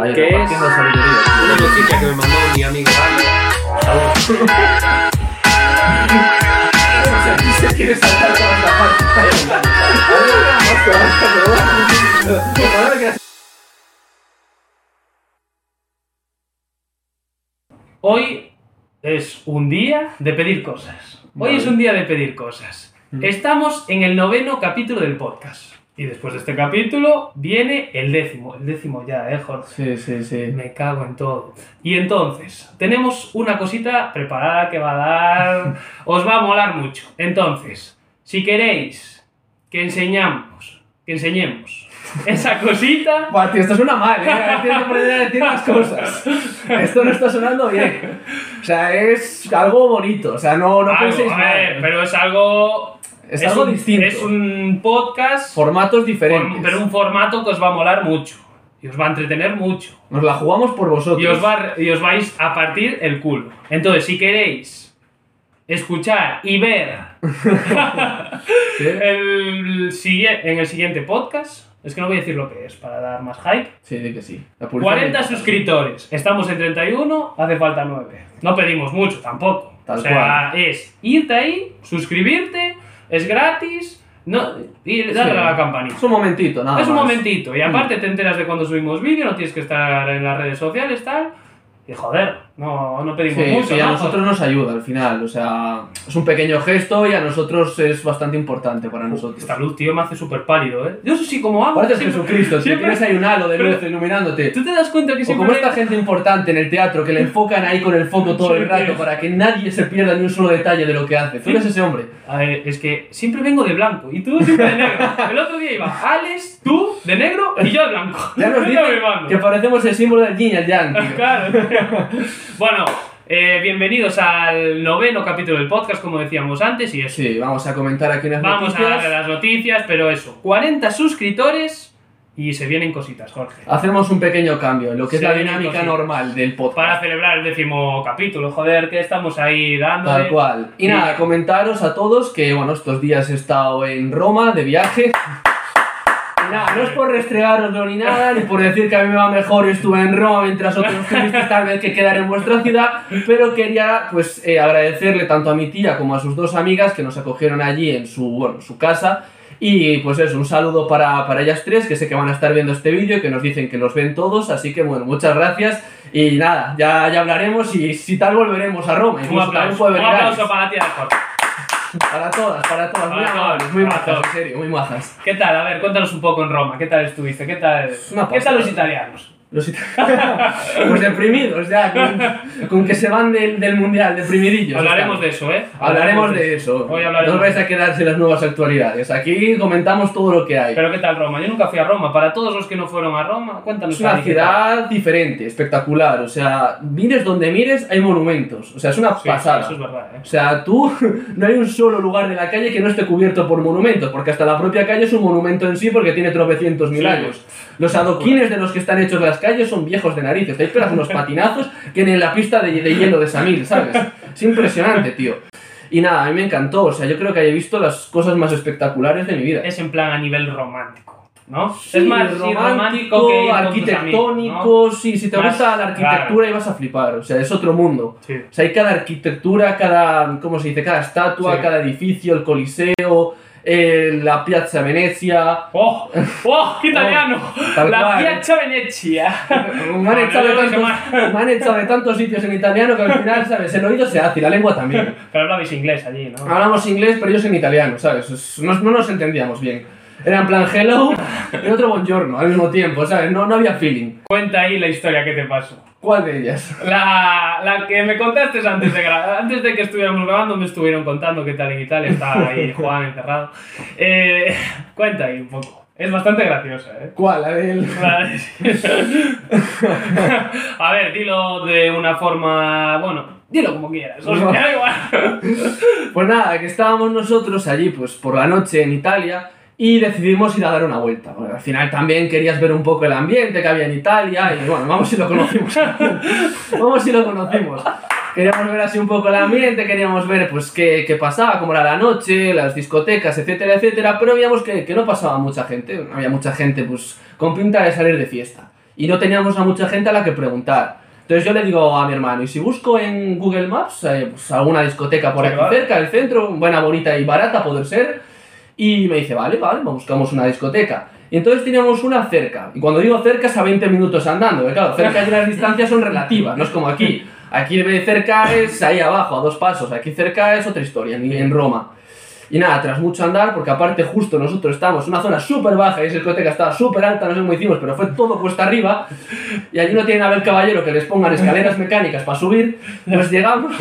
Ahí, que es una noticia que me mandó mi amiga Se quiere saltar con esta parte. Hoy es un día de pedir cosas. Hoy Vale. es un día de pedir cosas. Mm. Estamos en el noveno capítulo del podcast. Y después de este capítulo viene el décimo. El décimo ya, ¿eh, Sí, Jorge? sí, sí. Me cago en todo. Y entonces, tenemos una cosita preparada que va a dar... Os va a molar mucho. Entonces, si queréis que enseñamos, que enseñemos esa cosita... Buah, tío, esto suena mal, ¿eh? Tienes que poner a decir las cosas. Esto no está sonando bien. O sea, es algo bonito. O sea, no, no algo, penséis a ver, pero es algo... Es algo un, distinto. Es un podcast, Formatos form- diferentes. pero un formato que os va a molar mucho. Y os va a entretener mucho. Nos la jugamos por vosotros. Y os, va, y os vais a partir el culo. Entonces, si queréis escuchar y ver el, en el siguiente podcast, es que no voy a decir lo que es para dar más hype. Sí, di que sí. La publicidad 40 me- suscriptores, estamos en 31, hace falta 9. No pedimos mucho tampoco. Tal o sea, es irte ahí, suscribirte, es gratis, no, y darle Sí. a la campanita. Es un momentito, nada es un más. momentito, y aparte te enteras de cuando subimos vídeo, no tienes que estar en las redes sociales, tal. Y joder, no, no pedimos Sí, mucho. sí, a ¿no? nosotros nos ayuda al final. O sea, es un pequeño gesto y a nosotros es bastante importante para nosotros. Esta luz, tío, me hace súper pálido, ¿eh? Yo eso sí, como hago. Pareces siempre- Jesucristo, siempre- Tienes ahí un halo de luz iluminándote. ¿Tú te das cuenta que O siempre... como esta gente importante en el teatro que le enfocan ahí con el foco todo el rato para que nadie se pierda ni un solo detalle de lo que hace. Tú eres ese hombre. A ver, es que siempre vengo de blanco y tú siempre de negro. El otro día iba Alex, tú de negro y yo de blanco. Ya nos dicen que parecemos el símbolo del yin y el yang, tío. Claro. bueno, eh, bienvenidos al noveno capítulo del podcast, como decíamos antes, y eso. Sí, vamos a comentar aquí unas Vamos a noticias. darle las noticias, pero eso, 40 suscriptores y se vienen cositas, Jorge. Hacemos un pequeño cambio en lo que es la dinámica cositas. normal del podcast. Para celebrar el décimo capítulo, joder, que estamos ahí dando. Tal cual. Y Sí. nada, comentaros a todos que, bueno, estos días he estado en Roma de viaje. Nada, no es por restregároslo ni nada, ni por decir que a mí me va mejor y estuve en Roma mientras otros tuvisteis tal vez que quedar en vuestra ciudad, pero quería pues eh, agradecerle tanto a mi tía como a sus dos amigas que nos acogieron allí en su, bueno, su casa. Y pues eso, un saludo para, para ellas tres, que sé que van a estar viendo este vídeo y que nos dicen que los ven todos, así que bueno, muchas gracias. Y nada, ya, ya hablaremos y si tal volveremos a Roma. Un aplauso, un aplauso para la tía de Jorge. Para todas, para todas, muy amables, muy majas, en serio, muy majas. ¿Qué tal? A ver, cuéntanos un poco en Roma. ¿Qué tal estuviste? ¿Qué tal, ¿qué tal los italianos? Los pues deprimidos ya, con, con que se van del, del mundial, deprimidillos. Hablaremos de eso, ¿eh? Hablaremos de eso. Hoy hablaremos No vais a quedarse las nuevas actualidades. Aquí comentamos todo lo que hay. Pero ¿qué tal Roma? Yo nunca fui a Roma. Para todos los que no fueron a Roma, cuéntanos. Es una ciudad diferente, espectacular. O sea, mires donde mires, hay monumentos. O sea, es una Sí, pasada. Eso es verdad, ¿eh? O sea, tú no hay un solo lugar de la calle que no esté cubierto por monumentos, porque hasta la propia calle es un monumento en sí porque tiene tropecientos mil Sí. años. Los adoquines de los que están hechos las calles son viejos de narices. Te pegas unos patinazos que en la pista de, de hielo de Samir, ¿sabes? Es impresionante, tío. Y nada, a mí me encantó. O sea, yo creo que he visto las cosas más espectaculares de mi vida. Es en plan a nivel romántico, ¿no? Sí, es más sí, romántico, que arquitectónico, amigos, sí, si te Más- gusta la arquitectura y vas a flipar, o sea, es otro mundo. ¿no? Sí. O sea, hay cada arquitectura, cada, ¿cómo se dice? Cada estatua, Sí. cada edificio, el Coliseo, eh, la Piazza Venezia. ¡Oh! ¡Oh! ¡Qué italiano! Tal la cual. Piazza Venezia. Me han, echado de tantos, me han echado de tantos sitios en italiano que al final, ¿sabes? El oído se hace y la lengua también. Pero hablabais inglés allí, ¿no? Hablamos inglés, pero ellos en italiano, ¿sabes? Es- No, no nos entendíamos bien. Era en plan hello y otro buongiorno al mismo tiempo, ¿sabes? No, no había feeling. Cuenta ahí la historia que te pasó. ¿Cuál de ellas? La, la que me contaste antes de, antes de que estuviéramos grabando, me estuvieron contando qué tal en Italia. Estaba ahí Juan encerrado. Eh, cuenta ahí un poco. Es bastante graciosa, ¿eh? ¿Cuál? Del... La- A ver, dilo de una forma. Bueno, dilo como quieras. O sea, No. da igual. Pues nada, que estábamos nosotros allí pues por la noche en Italia y decidimos ir a dar una vuelta. Bueno, al final también querías ver un poco el ambiente que había en Italia y bueno, vamos si lo conocimos. vamos si lo conocimos. Queríamos ver así un poco el ambiente, queríamos ver pues qué, qué pasaba, cómo era la noche, las discotecas, etcétera, etcétera, pero veíamos que, que no pasaba mucha gente, había mucha gente pues con pinta de salir de fiesta. y no teníamos a mucha gente a la que preguntar. Entonces yo le digo a mi hermano, y si busco en Google Maps eh, pues alguna discoteca por Sí, aquí vale. cerca del centro, buena, bonita y barata, poder ser, y me dice, vale, vale, buscamos una discoteca. Y entonces teníamos una cerca, y cuando digo cerca es a 20 minutos andando, porque claro, cerca y las distancias son relativas, no es como aquí. Aquí cerca es ahí abajo, a dos pasos, aquí cerca es otra historia, en Roma. Y nada, tras mucho andar, porque aparte justo nosotros estábamos en una zona súper baja y esa discoteca estaba súper alta, no sé cómo hicimos, pero fue todo cuesta arriba. Y allí no tienen a ver caballero que les pongan escaleras mecánicas para subir. Pues llegamos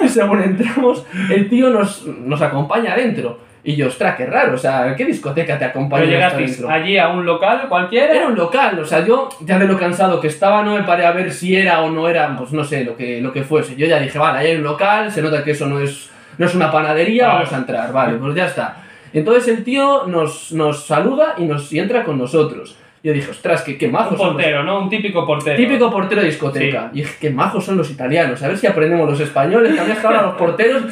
y según entramos, el tío nos, nos acompaña adentro. Y yo, ostras, qué raro, o sea, ¿qué discoteca te acompaña Pero adentro? allí a un local cualquiera. Era un local, o sea, yo ya de lo cansado que estaba no me paré a ver si era o no era, pues no sé, lo que, lo que fuese. Yo ya dije, vale, ahí hay un local, se nota que eso no es, no es una panadería, vamos a entrar, vale, pues ya está. Entonces el tío nos, nos saluda y, nos, y entra con nosotros. Yo dije, ostras, qué, qué majos Un son los- portero, ¿no? Un típico portero. Típico portero de discoteca. Y dije, qué majos son los italianos. A ver si aprendemos los españoles. Que a mí es que ahora los porteros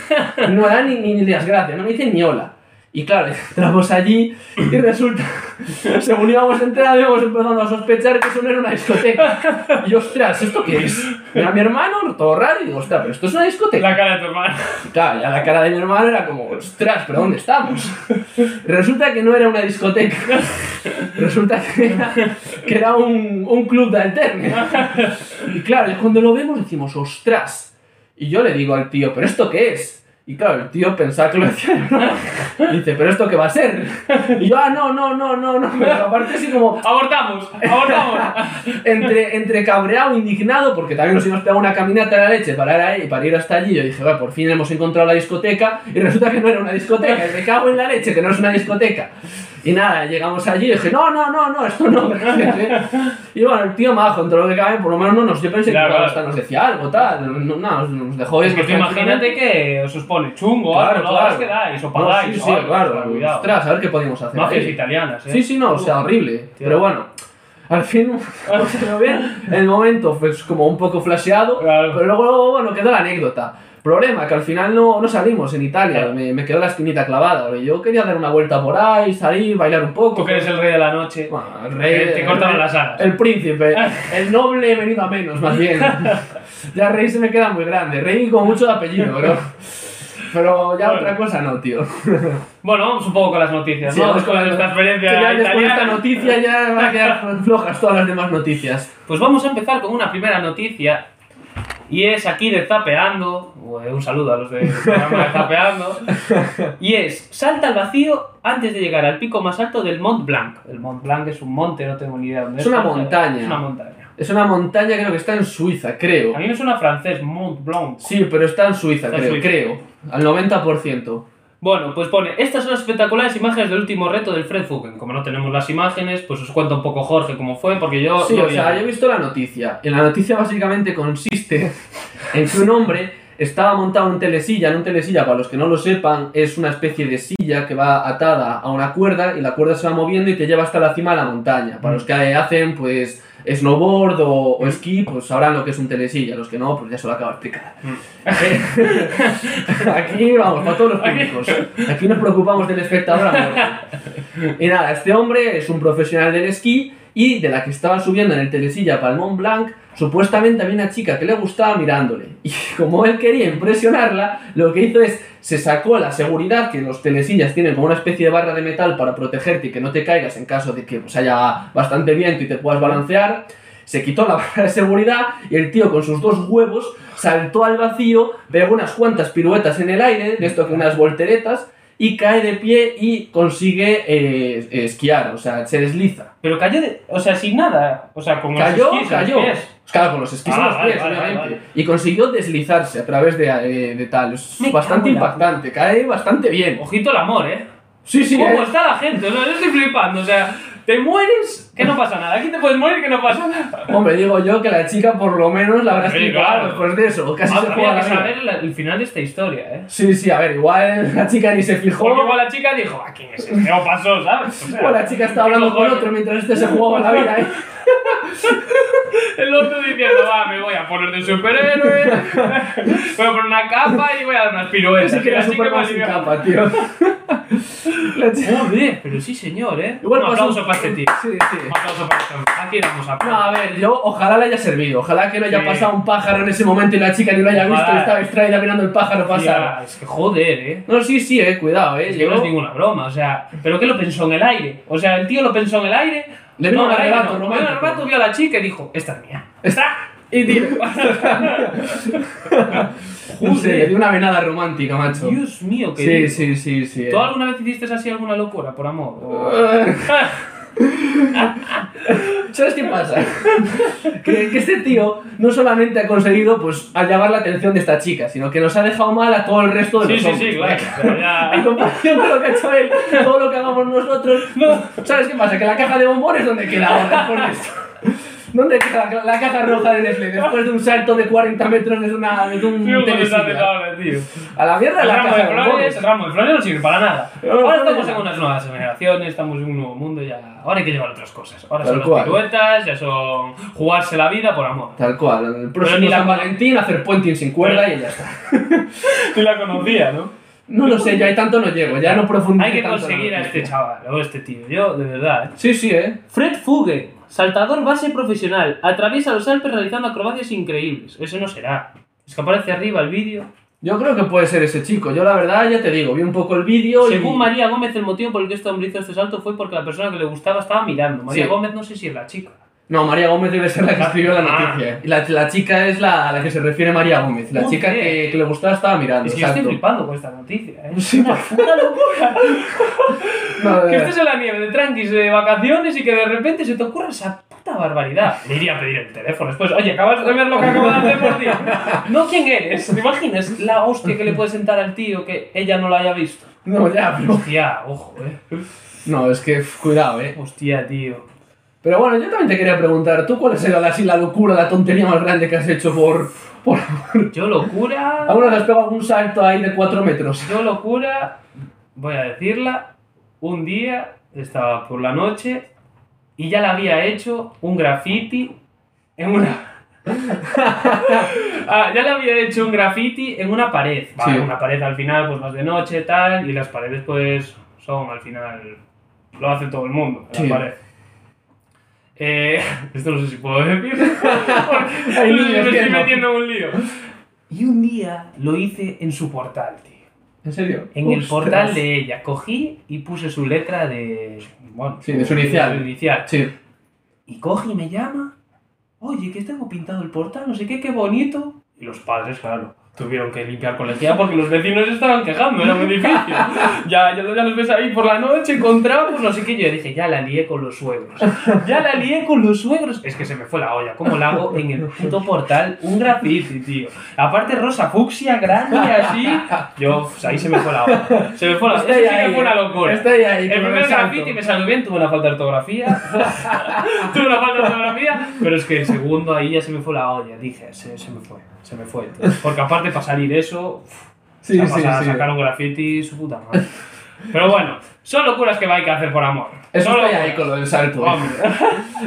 no dan ni, ni, ni las gracias, no me dicen ni hola. Y claro, entramos allí y resulta, según íbamos entrando, íbamos empezando a sospechar que eso no era una discoteca. Y yo, ostras, ¿esto qué es? Era mi hermano, todo raro, y digo, ostras, pero esto es una discoteca. La cara de tu hermano. Claro, ya la cara de mi hermano era como, ostras, pero ¿dónde estamos? Resulta que no era una discoteca. Resulta que era, que era un, un club de alterne. Y claro, cuando lo vemos decimos, ostras. Y yo le digo al tío, ¿pero esto qué es? Y claro, el tío pensaba que lo decía. Y dice, ¿pero esto qué va a ser? Y yo, ah, no, no, no, no, no. Pero aparte así como, Abortamos, abortamos. entre, entre cabreado, indignado, porque también nos íbamos a pegar una caminata a la leche para ir, ahí, para ir hasta allí. Yo dije, "Va, por fin hemos encontrado la discoteca. Y resulta que no era una discoteca. Y me cago en la leche, que no es una discoteca. Y nada, llegamos allí y dije, no, no, no, no, esto no. y bueno, el tío majo, entre lo que cabe, por lo menos no nos. Yo pensé Claro, que claro. hasta nos decía algo, tal. No, no, nos dejó es ir, que tú imagínate que os os pone chungo, Claro, no, claro. es que dais o No, pagáis. sí, o sí, algo, claro. cuidado. Ostras, a ver qué podíamos hacer. Mafias ahí. italianas, ¿eh? Sí, sí, no, o sea, horrible. Pero bueno, al fin, bien, el momento fue como un poco flasheado, Claro. pero luego, bueno, quedó la anécdota. Problema, que al final no, no salimos en Italia, me, me quedó la espinita clavada. Yo quería dar una vuelta por ahí, salir, bailar un poco. Tú que eres el rey de la noche. Bueno, el rey. Te- te cortaron las alas. El príncipe, el noble venido a menos, más bien. ya rey se me queda muy grande, rey como mucho de apellido, pero. Pero ya Bueno. otra cosa no, tío. Bueno, vamos un poco con las noticias, Sí, ¿no? vamos con- experiencia que ya después de esta noticia ya van a quedar flojas todas las demás noticias. Pues vamos a empezar con una primera noticia. Y es aquí de Zapeando. Un saludo a los programa de Zapeando. Y es: salta al vacío antes de llegar al pico más alto del Mont Blanc. El Mont Blanc es un monte, no tengo ni idea dónde Es una montaña. Es una montaña. Es una montaña, creo que está en Suiza, creo. A mí me suena francés, Mont Blanc. Sí, pero está en Suiza, Está en creo, Suiza. creo. Al 90%. Bueno, pues pone, estas son las espectaculares imágenes del último reto del Fred Fugen. Como no tenemos las imágenes, pues os cuento un poco Jorge cómo fue, porque yo... Sí, no o sea, yo he visto la noticia. Y la noticia básicamente consiste en que un hombre estaba montado en telesilla. En un telesilla, para los que no lo sepan, es una especie de silla que va atada a una cuerda y la cuerda se va moviendo y te lleva hasta la cima de la montaña. Para los que hacen, pues, snowboard o, o esquí, pues sabrán lo que es un telesilla. Los que no, pues ya se lo acabo de explicar. Aquí vamos, para todos los públicos. Aquí nos preocupamos del espectador a. Y nada, este hombre es un profesional del esquí y de la que estaba subiendo en el telesilla para Blanc, supuestamente había una chica que le gustaba mirándole. Y como él quería impresionarla, lo que hizo es, se sacó la seguridad, que los telesillas tienen como una especie de barra de metal para protegerte y que no te caigas en caso de que pues, haya bastante viento y te puedas balancear. Se quitó la barra de seguridad y el tío con sus dos huevos saltó al vacío, pegó unas cuantas piruetas en el aire, de esto que unas volteretas, y cae de pie y consigue eh, esquiar, o sea, se desliza. Pero cayó de... O sea, sin nada. O sea, con Cayó, los esquís en los cayó. pies. Claro, con los esquís en Ah, los vale, pies, vale, obviamente. vale, vale. Y consiguió deslizarse a través de, eh, de tal. Es Me bastante en la impactante, cae bastante bien. Ojito el amor, ¿eh? Sí, sí, ¿Cómo eh. está la gente? O sea, yo estoy flipando. O sea, te mueres, que no pasa nada. Aquí te puedes morir, que no pasa nada. Hombre, digo yo que la chica por lo menos la habrá Sí, claro. después de eso. Casi se Habría juega que la vida. saber la- el final de esta historia, ¿eh? Sí, sí, a ver, igual la chica ni se fijó. Porque igual la chica dijo, ¿a quién es este? O pasó, ¿sabes? O sea, O la chica estaba hablando ¿qué con otro mientras este se jugaba la vida, ¿eh? El otro diciendo, va, me voy a poner de superhéroe, voy a poner una capa y voy a dar unas piruetas. Ese que era Superman sin capa, tío. Joder, pero sí, señor, ¿eh? Igual un pasó- aplauso para este tío. Sí, sí. Un aplauso para hombre. Aquí damos a No, a ver, yo ojalá le haya servido. Ojalá que no haya Sí. pasado un pájaro en ese momento y la chica ni lo haya visto y Ojalá. estaba distraída mirando el pájaro pasar. es que joder, ¿eh? No, sí, sí, eh, cuidado, eh. Es que no es ninguna broma, o sea, ¿pero qué lo pensó en el aire? O sea, el tío lo pensó en el aire. Le vino no, un en el aire arrebato no. romántico. En el arrebato vio a la chica y dijo, esta es mía. Está. Y tío. No sé, le dio una venada romántica, macho. Dios mío, qué Sí, sí, sí, sí. eh. ¿Tú alguna vez hiciste así alguna locura por amor? O- ¿Sabes qué pasa? que, que este tío no solamente ha conseguido pues llamar la atención de esta chica, sino que nos ha dejado mal a todo el resto de Sí, los sí, hombres. sí, claro. pero ya- En comparación con lo que ha hecho él, todo lo que hagamos nosotros, ¿sabes qué pasa? Que la caja de bombones, ¿dónde queda ahora de esto? ¿Dónde queda la, la caja roja de Nestlé después de un salto de 40 metros desde, una, desde un Tío, ¿cómo te telesilla? tío? A la mierda El la ramo de flores, el ramo de flores no sirve para nada. Ahora estamos en unas nuevas generaciones, estamos en un nuevo mundo ya. Ahora hay que llevar otras cosas. Ahora Tal son las cual. piruetas, ya son jugarse la vida por amor. Tal cual, el Pero próximo ni la- San Valentín hacer puenting sin cuerda y ya está. Tú la conocía, ¿no? No lo sé, yo ahí tanto no llego, ya no profundizo Hay que tanto conseguir a este chaval o este tío. Yo, de verdad, ¿eh? Sí, sí, eh. Fred Fugue, saltador base profesional, atraviesa los Alpes realizando acrobacias increíbles. Ese no será. Es que aparece arriba el vídeo. Yo creo que puede ser ese chico. Yo la verdad ya te digo, vi un poco el vídeo y... Según María Gómez, el motivo por el que este hombre hizo este salto fue porque la persona que le gustaba estaba mirando. María Sí. Gómez no sé si es la chica. No, María Gómez debe ser la que escribió la Ah. noticia. Y la, la chica es la a la que se refiere María Gómez. La chica que, que le gustaba estaba mirando. Es que yo estoy exacto. flipando con esta noticia. ¿eh? Sí, una puta locura. No, de que verdad. estés en la nieve de tranquis de vacaciones y que de repente se te ocurra esa puta barbaridad. Le iría a pedir el teléfono después. Oye, acabas de ver lo que acabo de hacer por ti. No, ¿quién eres? ¿Te imaginas la hostia que le puede sentar al tío que ella no lo haya visto? No, ya, pero... Hostia, ojo, eh. No, es que cuidado, eh. Hostia, tío. Pero bueno, yo también te quería preguntar, ¿tú cuál ha sido la, así, la locura, la tontería más grande que has hecho por... por... Yo locura. ¿Alguna vez has pegado algún salto ahí de 4 metros? Yo locura. Voy a decirla. Un día estaba por la noche y ya le había hecho un graffiti en una. Ah, ya le había hecho un graffiti en una pared. Vale, Sí. Una pared al final, pues más de noche tal, y las paredes, pues son al final. Lo hace todo el mundo, la Sí. pared. Eh, esto no sé si puedo decir. porque Hay me niños estoy metiendo en un lío. Y un día lo hice en su portal, tío. ¿En serio? En el Ostras. portal de ella. Cogí y puse su letra de. Bueno, Sí, de su inicial. su inicial. Sí. Y coge y me llama. Oye, que tengo pintado el portal, no sé qué, qué bonito. Y los padres, claro, tuvieron que limpiar lejía porque los vecinos estaban quejando, era un edificio. ya, ya, ya los ves ahí por la noche con trapos, no sé qué. Yo dije, ya la lié con los suegros. Ya la lié con los suegros. Es que se me fue la olla. ¿Cómo la hago en el puto portal? Un graffiti, tío. Aparte, rosa fucsia, grande, así. Yo, pues, ahí se me fue la olla. Se me fue la olla. Eso sí que fue una eh. locura. Estoy ahí. El primer graffiti me salió bien, tuve una falta de ortografía. tuve una falta de ortografía, pero es que el segundo ahí ya se me fue la olla. Dije, se, se me fue, se me fue. tío. Porque aparte para salir eso, Sí, o sí, sea, sí. sacar un graffiti, su puta madre. Pero bueno, son locuras que hay que hacer por amor. Eso Son estoy ahí con lo del salto. eh. Hombre.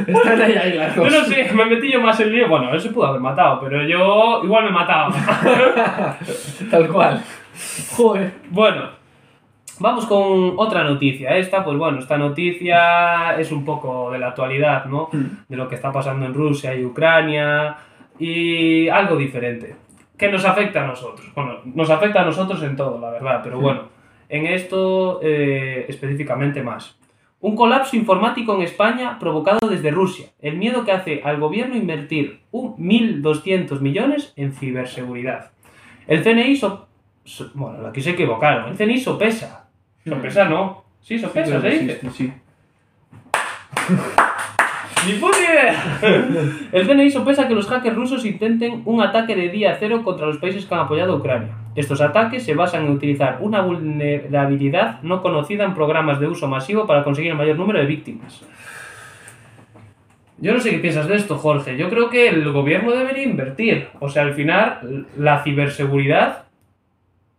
Están ahí, ahí las Yo dos. no sé, me metí yo más en lío. Bueno, él se pudo haber matado, pero yo igual me mataba. Tal cual. Joder. Bueno, vamos con otra noticia. Esta, pues bueno, esta noticia es un poco de la actualidad, ¿no? De lo que está pasando en Rusia y Ucrania y algo diferente. Que nos afecta a nosotros. Bueno, nos afecta a nosotros en todo, la verdad, pero bueno, en esto eh, específicamente más. Un colapso informático en España provocado desde Rusia. El miedo que hace al gobierno invertir un 1.200 millones en ciberseguridad. El CNI so- so- bueno, aquí se equivocaron. El CNI sopesa. Sopesa no. Sí, sopesa. Sí, sí. ¡Ni puta idea! El CNI sopesa que los hackers rusos intenten un ataque de día cero contra los países que han apoyado a Ucrania. Estos ataques se basan en utilizar una vulnerabilidad no conocida en programas de uso masivo para conseguir el mayor número de víctimas. Yo no sé qué piensas de esto, Jorge. Yo creo que el gobierno debería invertir. O sea, al final, la ciberseguridad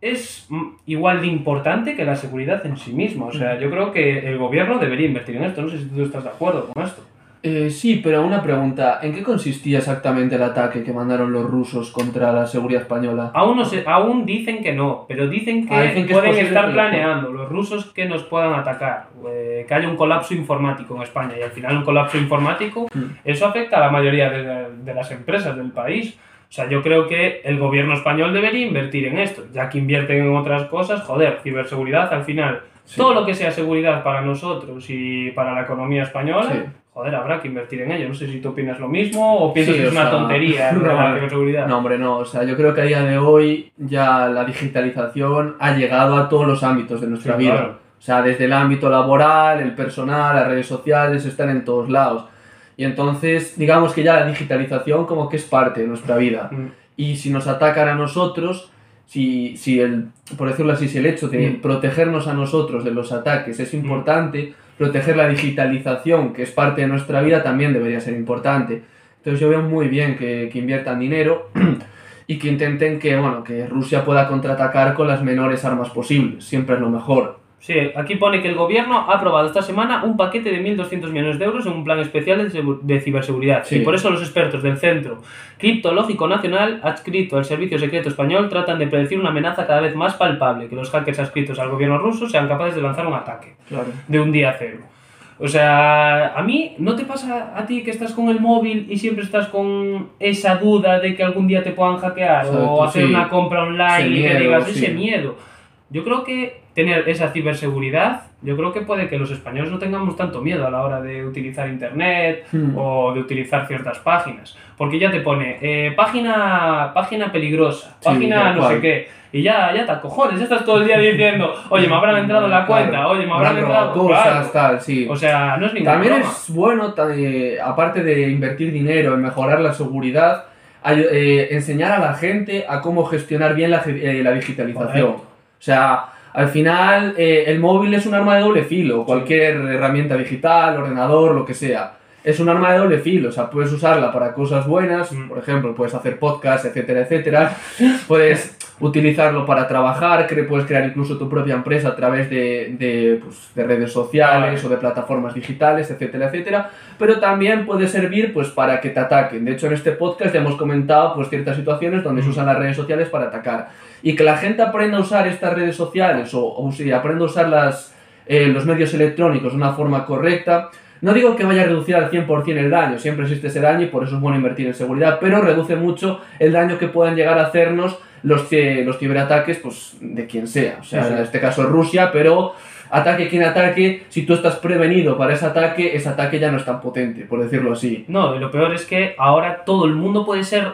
es igual de importante que la seguridad en sí misma. O sea, yo creo que el gobierno debería invertir en esto. No sé si tú estás de acuerdo con esto. Eh, sí, pero una pregunta. ¿En qué consistía exactamente el ataque que mandaron los rusos contra la seguridad española? Aún, no se, aún dicen que no, pero dicen que, Ah, dicen que es pueden posible estar planeando los rusos que nos puedan atacar, eh, que haya un colapso informático en España y al final un colapso informático, Mm. eso afecta a la mayoría de, la- de las empresas del país. O sea, yo creo que el gobierno español debería invertir en esto, ya que invierten en otras cosas, joder, ciberseguridad al final. Sí. Todo lo que sea seguridad para nosotros y para la economía española, Sí. Joder, habrá que invertir en ello. No sé si tú opinas lo mismo o piensas Sí, que es una sea, tontería lo de la no, ciberseguridad. No, hombre, no. O sea, yo creo que a día de hoy ya la digitalización ha llegado a todos los ámbitos de nuestra Sí, vida. claro. O sea, desde el ámbito laboral, el personal, las redes sociales, están en todos lados. Y entonces, digamos que ya la digitalización como que es parte de nuestra vida. Mm. Y si nos atacan a nosotros, si, si el, por decirlo así, si el hecho de Mm. protegernos a nosotros de los ataques es importante, proteger la digitalización, que es parte de nuestra vida, también debería ser importante. Entonces yo veo muy bien que, que inviertan dinero y que intenten que, bueno, que Rusia pueda contraatacar con las menores armas posibles. Siempre es lo mejor. Sí, aquí pone que el gobierno ha aprobado esta semana un paquete de 1.200 millones de euros en un plan especial de, segu- de ciberseguridad. Sí. Y por eso los expertos del Centro Criptológico Nacional, adscrito al Servicio Secreto Español, tratan de predecir una amenaza cada vez más palpable, que los hackers adscritos al gobierno ruso sean capaces de lanzar un ataque Claro. de un día a cero. O sea, a mí, ¿no te pasa a ti que estás con el móvil y siempre estás con esa duda de que algún día te puedan hackear Exacto, o hacer sí. una compra online Ese y que miedo, digas sí. ese miedo? Yo creo que tener esa ciberseguridad, yo creo que puede que los españoles no tengamos tanto miedo a la hora de utilizar internet Hmm. o de utilizar ciertas páginas. Porque ya te pone eh, página, página peligrosa, Sí, página no cual. sé qué. Y ya, ya te acojones, ya estás todo el día diciendo, oye, me habrán entrado en la cuenta, Claro. oye, me habrán entrado. cosas, Claro. tal, sí. O sea, no es ninguna También broma. es bueno, eh, aparte de invertir dinero en mejorar la seguridad, ay- eh, enseñar a la gente a cómo gestionar bien la, eh, la digitalización. Correcto. O sea, al final eh, el móvil es un arma de doble filo, cualquier herramienta digital, ordenador, lo que sea. Es un arma de doble filo, o sea, puedes usarla para cosas buenas, Mm. por ejemplo, puedes hacer podcast, etcétera, etcétera. Puedes utilizarlo para trabajar, puedes crear incluso tu propia empresa a través de, de, pues, de redes sociales o de plataformas digitales, etcétera, etcétera. Pero también puede servir pues, para que te ataquen. De hecho, en este podcast ya hemos comentado pues, ciertas situaciones donde se Mm. usan las redes sociales para atacar. Y que la gente aprenda a usar estas redes sociales o, o sí, aprenda a usar las, eh, los medios electrónicos de una forma correcta. No digo que vaya a reducir al 100% el daño, siempre existe ese daño y por eso es bueno invertir en seguridad, pero reduce mucho el daño que puedan llegar a hacernos los, los ciberataques pues, de quien sea. O sea, Sí, en este caso Rusia, pero ataque quien ataque, si tú estás prevenido para ese ataque, ese ataque ya no es tan potente, por decirlo así. No, y lo peor es que ahora todo el mundo puede ser,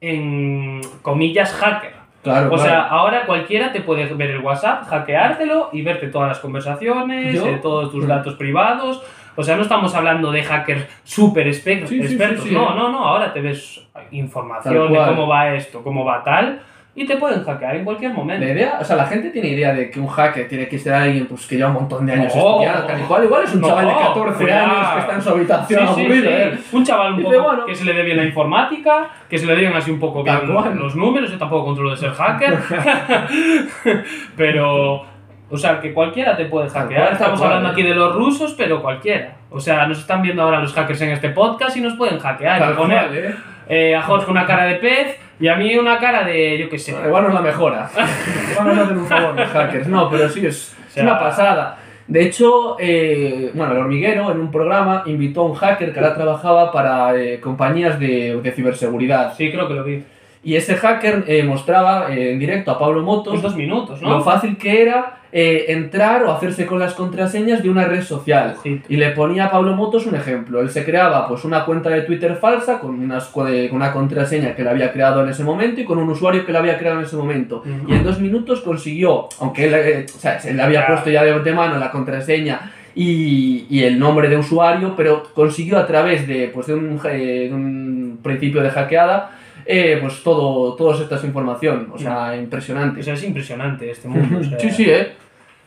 en comillas, hacker. Claro, O claro. sea, ahora cualquiera te puede ver el WhatsApp, hackeártelo y verte todas las conversaciones, eh, todos tus datos privados. O sea, no estamos hablando de hackers súper espe- Sí, sí, sí, expertos. no, eh. no, no. Ahora te ves información de cómo va esto, cómo va tal, y te pueden hackear en cualquier momento. La idea, o sea, la gente tiene idea de que un hacker tiene que ser alguien pues, que lleva un montón de años No. estudiando, tal y cual. Igual es un No, chaval de 14 cuidado. años que está en su habitación Sí, sí, aburrido, sí. ¿eh? Un chaval un poco bueno. que se le dé bien la informática, que se le den así un poco bien los números. Yo tampoco controlo de ser hacker. pero, o sea, que cualquiera te puede hackear. cual, Estamos cual, hablando eh. aquí de los rusos, pero cualquiera. O sea, nos están viendo ahora los hackers en este podcast y nos pueden hackear. Poner cual, ¿eh? eh, a Jorge una cara de pez y a mí una cara de, yo qué sé. Igual nos la mejora. Igual nos hacen un favor los hackers. No, pero sí, es, es sea- una pasada. De hecho, eh, bueno, el hormiguero en un programa invitó a un hacker que ahora trabajaba para eh, compañías de, de ciberseguridad. Sí, creo que lo vi. Y ese hacker eh, mostraba eh, en directo a Pablo Motos dos minutos, lo ¿no? fácil que era eh, entrar o hacerse con las contraseñas de una red social. Y le ponía a Pablo Motos un ejemplo. Él se creaba pues una cuenta de Twitter falsa con, unas, con una contraseña que le había creado en ese momento y con un usuario que le había creado en ese momento. Y en dos minutos consiguió, aunque él, o sea, le había Claro. puesto ya de, mano la contraseña y, y el nombre de usuario, pero consiguió a través de, pues, de, un, de un principio de hackeada eh, pues todo, toda esta información. O sea, impresionante. O sea, es impresionante este mundo. o sea, Sí, sí, ¿eh?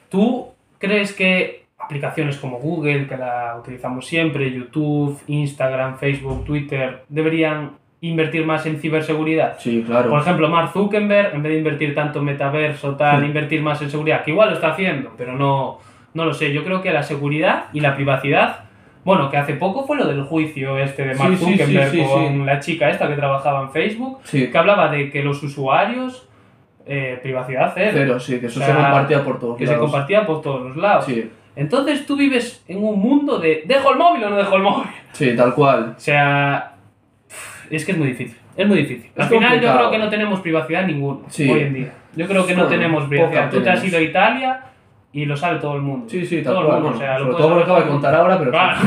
¿Tú crees que aplicaciones como Google, que la utilizamos siempre, YouTube, Instagram, Facebook, Twitter, deberían invertir más en ciberseguridad? Sí, claro. Por ejemplo, Mark Zuckerberg, en vez de invertir tanto en metaverso, tal, Sí. invertir más en seguridad, que igual lo está haciendo, pero no, no lo sé. Yo creo que la seguridad y la privacidad Bueno, que hace poco fue lo del juicio este de Mark Sí, Zuckerberg sí, con la chica esta que trabajaba en Facebook, que hablaba de que los usuarios, eh, privacidad cero, cero, sí, que eso O sea, se compartía por todos que se lados. compartía por todos los lados. Sí, Entonces tú vives en un mundo de ¿dejo el móvil o no dejo el móvil? sí, tal cual. O sea, es que es muy difícil. Es muy difícil. Es Al final yo creo que no tenemos privacidad ninguno Sí. hoy en día. Yo creo que no tenemos privacidad. Tú te has ido a Italia y lo sabe todo el mundo. Sí, sí, todo el mundo. bueno, o sea, lo sobre todo lo que acabo de contar ahora, pero. Claro.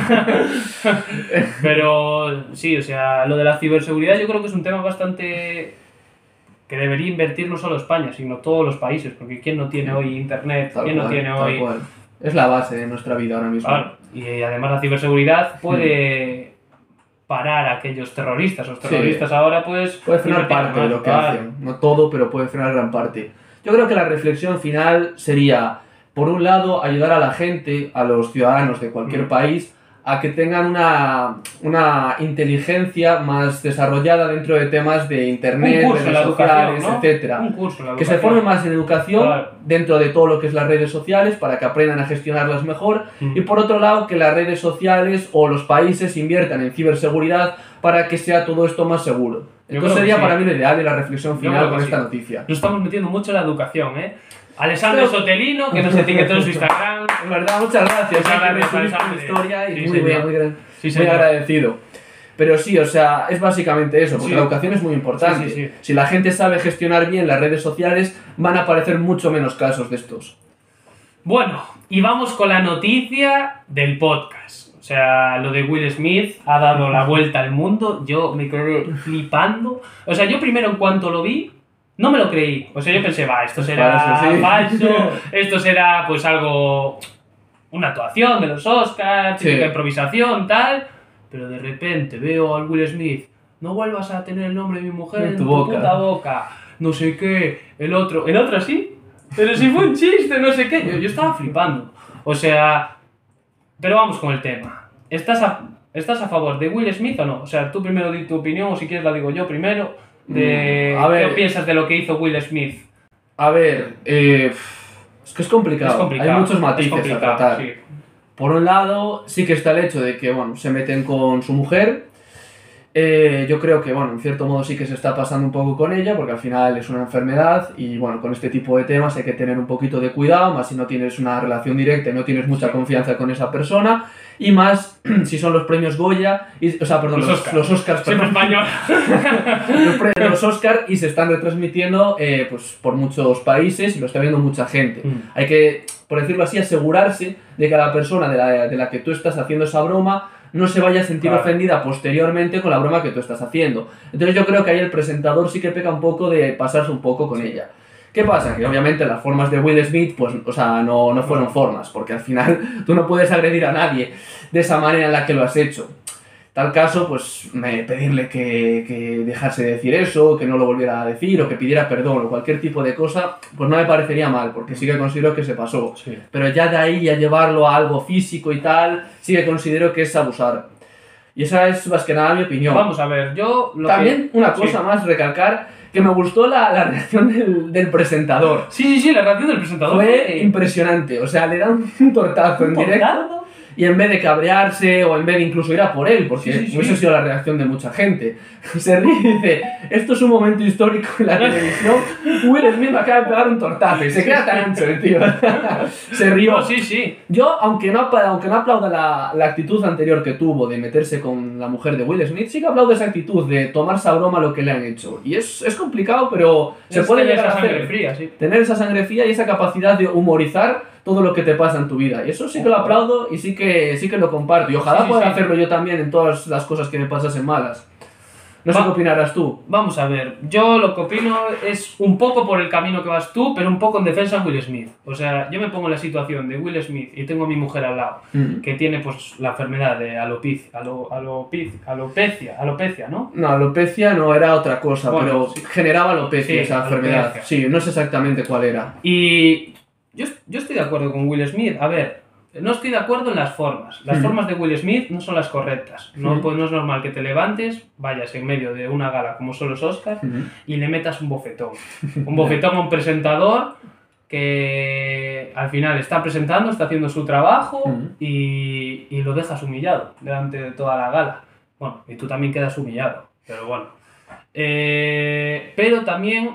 Pero sí, o sea, lo de la ciberseguridad yo creo que es un tema bastante que debería invertir no solo España, sino todos los países, porque ¿quién no tiene hoy internet? Tal ¿Quién no tiene tal hoy...? cual. Es la base de nuestra vida ahora mismo. Claro, y además la ciberseguridad puede parar a aquellos terroristas. Los Sí. terroristas ahora pues... Puede frenar parte de lo que claro. hacen. No todo, pero puede frenar gran parte. Yo creo que la reflexión final sería, por un lado, ayudar a la gente, a los ciudadanos de cualquier Mm. país, a que tengan una, una inteligencia más desarrollada dentro de temas de internet, curso redes sociales, ¿no? etcétera. Que se formen más en educación Claro. dentro de todo lo que es las redes sociales para que aprendan a gestionarlas mejor Mm. y por otro lado que las redes sociales o los países inviertan en ciberseguridad para que sea todo esto más seguro. Entonces sería sí. para mí lo ideal y la reflexión final con que esta sí. noticia. Nos estamos metiendo mucho en la educación, ¿eh? Alessandro Sotelino, que nos etiquetó en su Instagram. En verdad, muchas gracias. Muchas eh, gracias, mi historia y Sí, muy, bien, muy, gran- Sí, muy agradecido. Pero sí, o sea, es básicamente eso, porque Sí. la educación es muy importante. Sí, sí. Si la gente sabe gestionar bien las redes sociales, van a aparecer mucho menos casos de estos. Bueno, y vamos con la noticia del podcast. O sea, lo de Will Smith ha dado la vuelta al mundo. Yo me quedé flipando. O sea, yo primero en cuanto lo vi, no me lo creí. O sea, yo pensé, va, esto será Falso, sí. falso, esto será pues algo, una actuación de los Oscars, Sí. típica improvisación, tal. Pero de repente veo al Will Smith, no vuelvas a tener el nombre de mi mujer En en tu tu, boca. puta boca. No sé qué, el otro, el otro sí, pero si fue un chiste, no sé qué. Yo, yo estaba flipando. O sea, pero vamos con el tema. ¿Estás a, ¿Estás a favor de Will Smith o no? O sea, tú primero di tu opinión, o si quieres la digo yo primero. De, Mm, a ver. ¿Qué piensas de lo que hizo Will Smith? A ver, eh, es que es complicado. Es complicado. Hay muchos es matices a tratar. sí. Por un lado, sí que está el hecho de que, bueno, se meten con su mujer. Eh, yo creo que, bueno, en cierto modo sí que se está pasando un poco con ella, porque al final es una enfermedad y, bueno, con este tipo de temas hay que tener un poquito de cuidado, más si no tienes una relación directa y no tienes mucha confianza con esa persona, y más si son los premios Goya, y, o sea, perdón, Los los, Oscar. los Oscars, Siempre español. los, los Oscar y se están retransmitiendo eh, pues, por muchos países y lo está viendo mucha gente. Mm. Hay que, por decirlo así, asegurarse de que la persona de la, de la que tú estás haciendo esa broma no se vaya a sentir Claro. ofendida posteriormente con la broma que tú estás haciendo. Entonces yo creo que ahí el presentador sí que peca un poco de pasarse un poco con ella. ¿Qué pasa? Que obviamente las formas de Will Smith, pues, o sea, no, no fueron formas, porque al final tú no puedes agredir a nadie de esa manera en la que lo has hecho. Tal caso, pues me, pedirle que, que dejase de decir eso, que no lo volviera a decir, o que pidiera perdón, o cualquier tipo de cosa, pues no me parecería mal, porque sí que considero que se pasó. Sí. Pero ya de ahí a llevarlo a algo físico y tal, sí que considero que es abusar. Y esa es más que nada mi opinión. Vamos a ver, yo lo También que- una sí. cosa más, recalcar que me gustó la, la reacción del, del presentador. Sí, sí, sí, la reacción del presentador Fue impresionante, o sea, le dan un tortazo en directo. Y en vez de cabrearse o en vez de incluso ir a por él, porque Sí, sí, sí. hubiese sido la reacción de mucha gente, se ríe y dice, esto es un momento histórico en la televisión, Will Smith acaba de pegar un tortazo y se queda tan ancho el tío. se rió. No, sí, sí. Yo, aunque no, aunque no aplauda la, la actitud anterior que tuvo de meterse con la mujer de Will Smith, sí que aplaudo esa actitud de tomarse a broma lo que le han hecho. Y es, es complicado, pero se puede llegar a hacer. fría, sí. Tener esa sangre fría y esa capacidad de humorizar todo lo que te pasa en tu vida. Y eso sí que lo aplaudo y sí que, sí que lo comparto. Y ojalá Sí, pueda sí. hacerlo yo también en todas las cosas que me pasasen malas. No sé qué opinarás tú. Vamos a ver, yo lo que opino es un poco por el camino que vas tú, pero un poco en defensa de Will Smith. O sea, yo me pongo en la situación de Will Smith y tengo a mi mujer al lado, Mm. que tiene pues la enfermedad de alopecia, alo, alopiz- alopecia, alopecia, ¿no? No, alopecia no era otra cosa, Bueno, pero sí. generaba alopecia Sí, esa alopecia. enfermedad. Sí, no sé exactamente cuál era. Y yo, yo estoy de acuerdo con Will Smith. A ver, no estoy de acuerdo en las formas. Las Mm. formas de Will Smith no son las correctas. No, pues, no es normal que te levantes, vayas en medio de una gala como son los Oscars Ujú. y le metas un bofetón. Un bofetón a un presentador que al final está presentando, está haciendo su trabajo y, y lo dejas humillado delante de toda la gala. Bueno, y tú también quedas humillado, pero bueno. Eh, pero también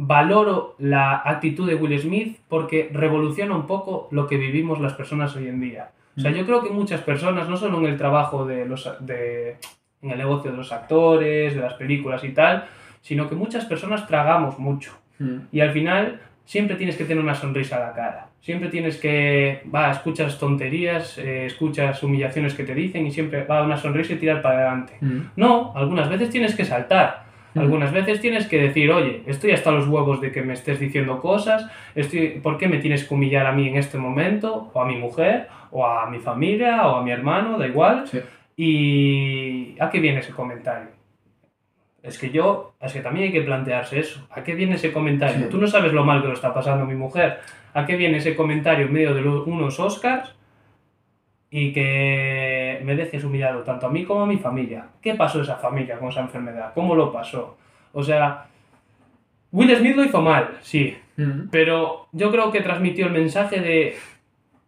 valoro la actitud de Will Smith porque revoluciona un poco lo que vivimos las personas hoy en día. O sea, yo creo que muchas personas, no solo en el trabajo de los de, en el negocio de los actores, de las películas y tal, sino que muchas personas tragamos mucho. Mm. Y al final siempre tienes que tener una sonrisa a la cara. Siempre tienes que, va, escuchas tonterías, eh, escuchas humillaciones que te dicen y siempre va una sonrisa y tirar para adelante. Mm. No, algunas veces tienes que saltar. Algunas veces tienes que decir, oye, estoy hasta los huevos de que me estés diciendo cosas, estoy, ¿por qué me tienes que humillar a mí en este momento? O a mi mujer, o a mi familia, o a mi hermano, da igual. Sí. ¿Y a qué viene ese comentario? Es que yo, es que también hay que plantearse eso. ¿A qué viene ese comentario? Sí. Tú no sabes lo mal que lo está pasando mi mujer. ¿A qué viene ese comentario en medio de unos Oscars y que me dejes humillado tanto a mí como a mi familia? ¿Qué pasó esa familia con esa enfermedad? ¿Cómo lo pasó? O sea, Will Smith lo hizo mal, sí, pero yo creo que transmitió el mensaje de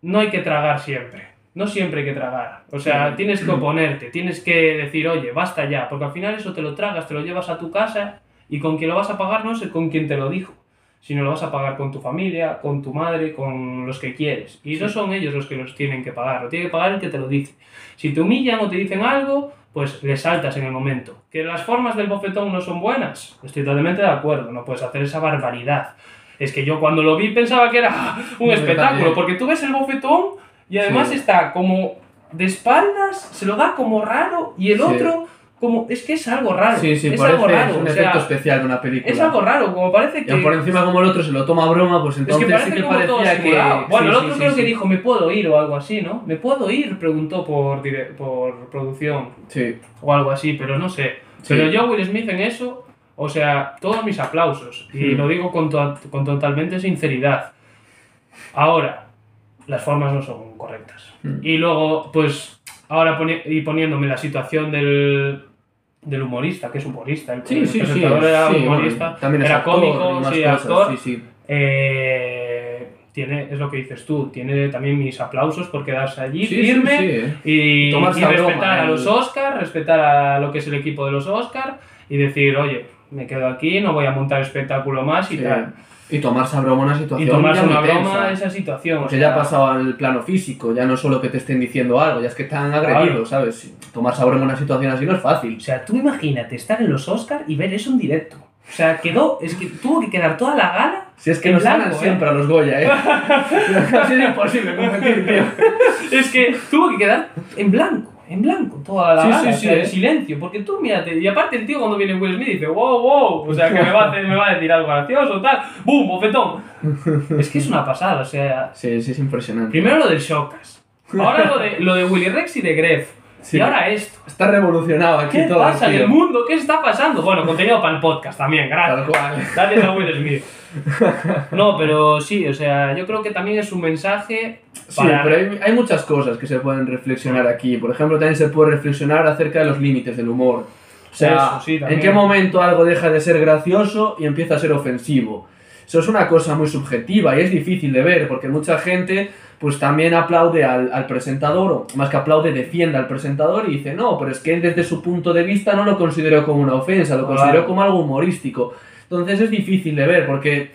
no hay que tragar siempre. No siempre hay que tragar. O sea, Sí. tienes que oponerte, tienes que decir, oye, basta ya, porque al final eso te lo tragas, te lo llevas a tu casa y con quien lo vas a pagar no es con quien te lo dijo, sino lo vas a pagar con tu familia, con tu madre, con los que quieres. Y no Sí. son ellos los que los tienen que pagar, lo tiene que pagar el que te lo dice. Si te humillan o te dicen algo, pues le saltas en el momento. ¿Que las formas del bofetón no son buenas? Estoy totalmente de acuerdo, no puedes hacer esa barbaridad. Es que yo cuando lo vi pensaba que era un espectáculo, porque tú ves el bofetón y además Sí. está como de espaldas, se lo da como raro y el Sí. otro como... Es que es algo raro. Sí, sí, es parece algo raro. es un o efecto sea, especial de una película. es algo raro, como parece Y que... aun por encima como el otro se lo toma a broma, pues Es entonces que parece sí que como todo parecía que... Bueno, sí, el otro sí, creo que dijo, ¿me puedo ir? o algo así, ¿no? ¿Me puedo ir? Preguntó por, dire- por producción Sí, o algo así, pero no sé. Pero yo, Will Smith, en eso, o sea, todos mis aplausos. Y Hmm. lo digo con, to- con totalmente sinceridad. Ahora, las formas no son correctas. Hmm. Y luego, pues, ahora poni- y poniéndome la situación del, del humorista, que es humorista. El, sí, el sí, sí. presentador era humorista, también era actor cómico, y sí, cosas, actor. Eh, tiene, es lo que dices tú, tiene también mis aplausos por quedarse allí firme y, y a respetar broma, a los Oscars, respetar a lo que es el equipo de los Oscars y decir, oye, me quedo aquí, no voy a montar espectáculo más y tal. Y tomarse a broma una Y situación tomarse muy una broma tensa. esa situación. o Porque sea, ya ha pasado al plano físico, ya no solo que te estén diciendo algo, ya es que te han agredido, Claro. ¿sabes? Tomarse a broma una situación así no es fácil. O sea, tú imagínate estar en los Oscars y ver eso en directo. O sea, quedó, es que tuvo que quedar toda la gala. Si es que nos ganan ¿eh? siempre a los Goya, ¿eh? Es imposible competir, tío. Es que tuvo que quedar en blanco, en blanco, toda la Sí, gala, sí, o sí, sea, en eh. silencio. Porque tú, mírate, y aparte el tío cuando viene Will Smith dice, wow, wow, o sea, que me va a, hacer- me va a decir algo gracioso, tal, ¡bum! bofetón. es que es una pasada, o sea, Sí, sí, es impresionante. primero lo del Showcas, ahora lo de, lo de Willy Rex y de Gref, Sí. y ahora esto. Está revolucionado aquí ¿Qué todo, pasa en tío. el mundo? ¿Qué está pasando? Bueno, contenido para el podcast también, gracias. Tal cual. Gracias a Will Smith. No, pero sí, o sea, yo creo que también es un mensaje Sí, para... pero hay, hay muchas cosas que se pueden reflexionar aquí. Por ejemplo, también se puede reflexionar acerca de los límites del humor. O sea, Eso, sí, ¿en qué momento algo deja de ser gracioso y empieza a ser ofensivo? Eso es una cosa muy subjetiva y es difícil de ver porque mucha gente pues también aplaude al, al presentador, o más que aplaude, defiende al presentador y dice, no, pero es que él desde su punto de vista no lo consideró como una ofensa, lo consideró como algo humorístico. Entonces es difícil de ver porque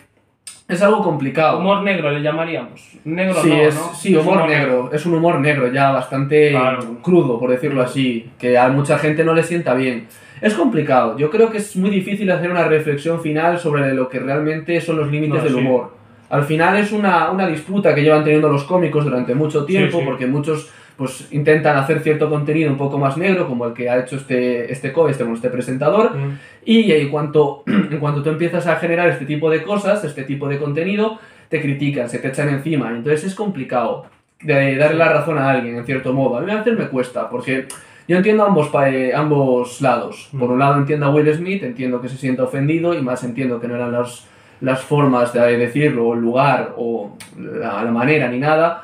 es algo complicado. Humor negro le llamaríamos. Negro Sí, no, es, ¿no? sí, humor negro. Es un humor negro ya bastante Claro. crudo, por decirlo así, que a mucha gente no le sienta bien. Es complicado. Yo creo que es muy difícil hacer una reflexión final sobre lo que realmente son los límites No, del sí. humor. Al final es una, una disputa que llevan teniendo los cómicos durante mucho tiempo, sí. porque muchos pues intentan hacer cierto contenido un poco más negro, como el que ha hecho este, este co, este, este presentador, Mm. y en cuanto, en cuanto tú empiezas a generar este tipo de cosas, este tipo de contenido, te critican, se te echan encima. Entonces es complicado de darle la razón a alguien, en cierto modo. A mí a veces me cuesta, porque yo entiendo ambos, pa- eh, ambos lados. Por un lado entiendo a Will Smith, entiendo que se sienta ofendido, y más entiendo que no eran las, las formas de decirlo, el lugar, o la, la manera, ni nada.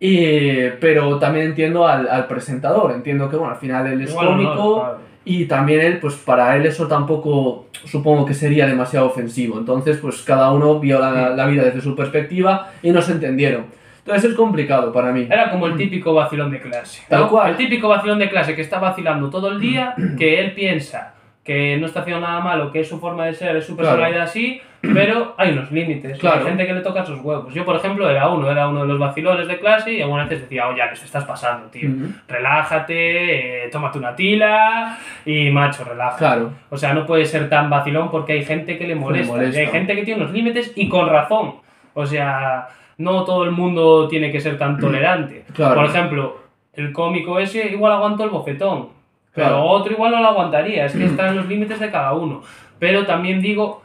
Y, pero también entiendo al, al presentador, entiendo que bueno, al final él es Igual no, cómico claro. Y también él, pues para él eso tampoco supongo que sería demasiado ofensivo. Entonces, pues cada uno vio la, la vida desde su perspectiva y no se entendieron. Entonces es complicado para mí. Era como el típico vacilón de clase. Tal ¿no? cual. El típico vacilón de clase que está vacilando todo el día, que él piensa que no está haciendo nada malo, que es su forma de ser, es su Claro. personalidad así, pero hay unos límites. Claro. Hay gente que le toca sus huevos. Yo, por ejemplo, era uno, era uno de los vacilones de clase y algunas veces decía, oye, que te estás pasando, tío. Relájate, eh, tómate una tila y macho, relájate. Claro. O sea, no puede ser tan vacilón porque hay gente que le molesta. molesta. Y hay gente que tiene unos límites y con razón. O sea, no todo el mundo tiene que ser tan tolerante. Claro. Por ejemplo, el cómico ese igual aguantó el bofetón. Pero Claro. otro igual no lo aguantaría. Es que están los límites de cada uno. Pero también digo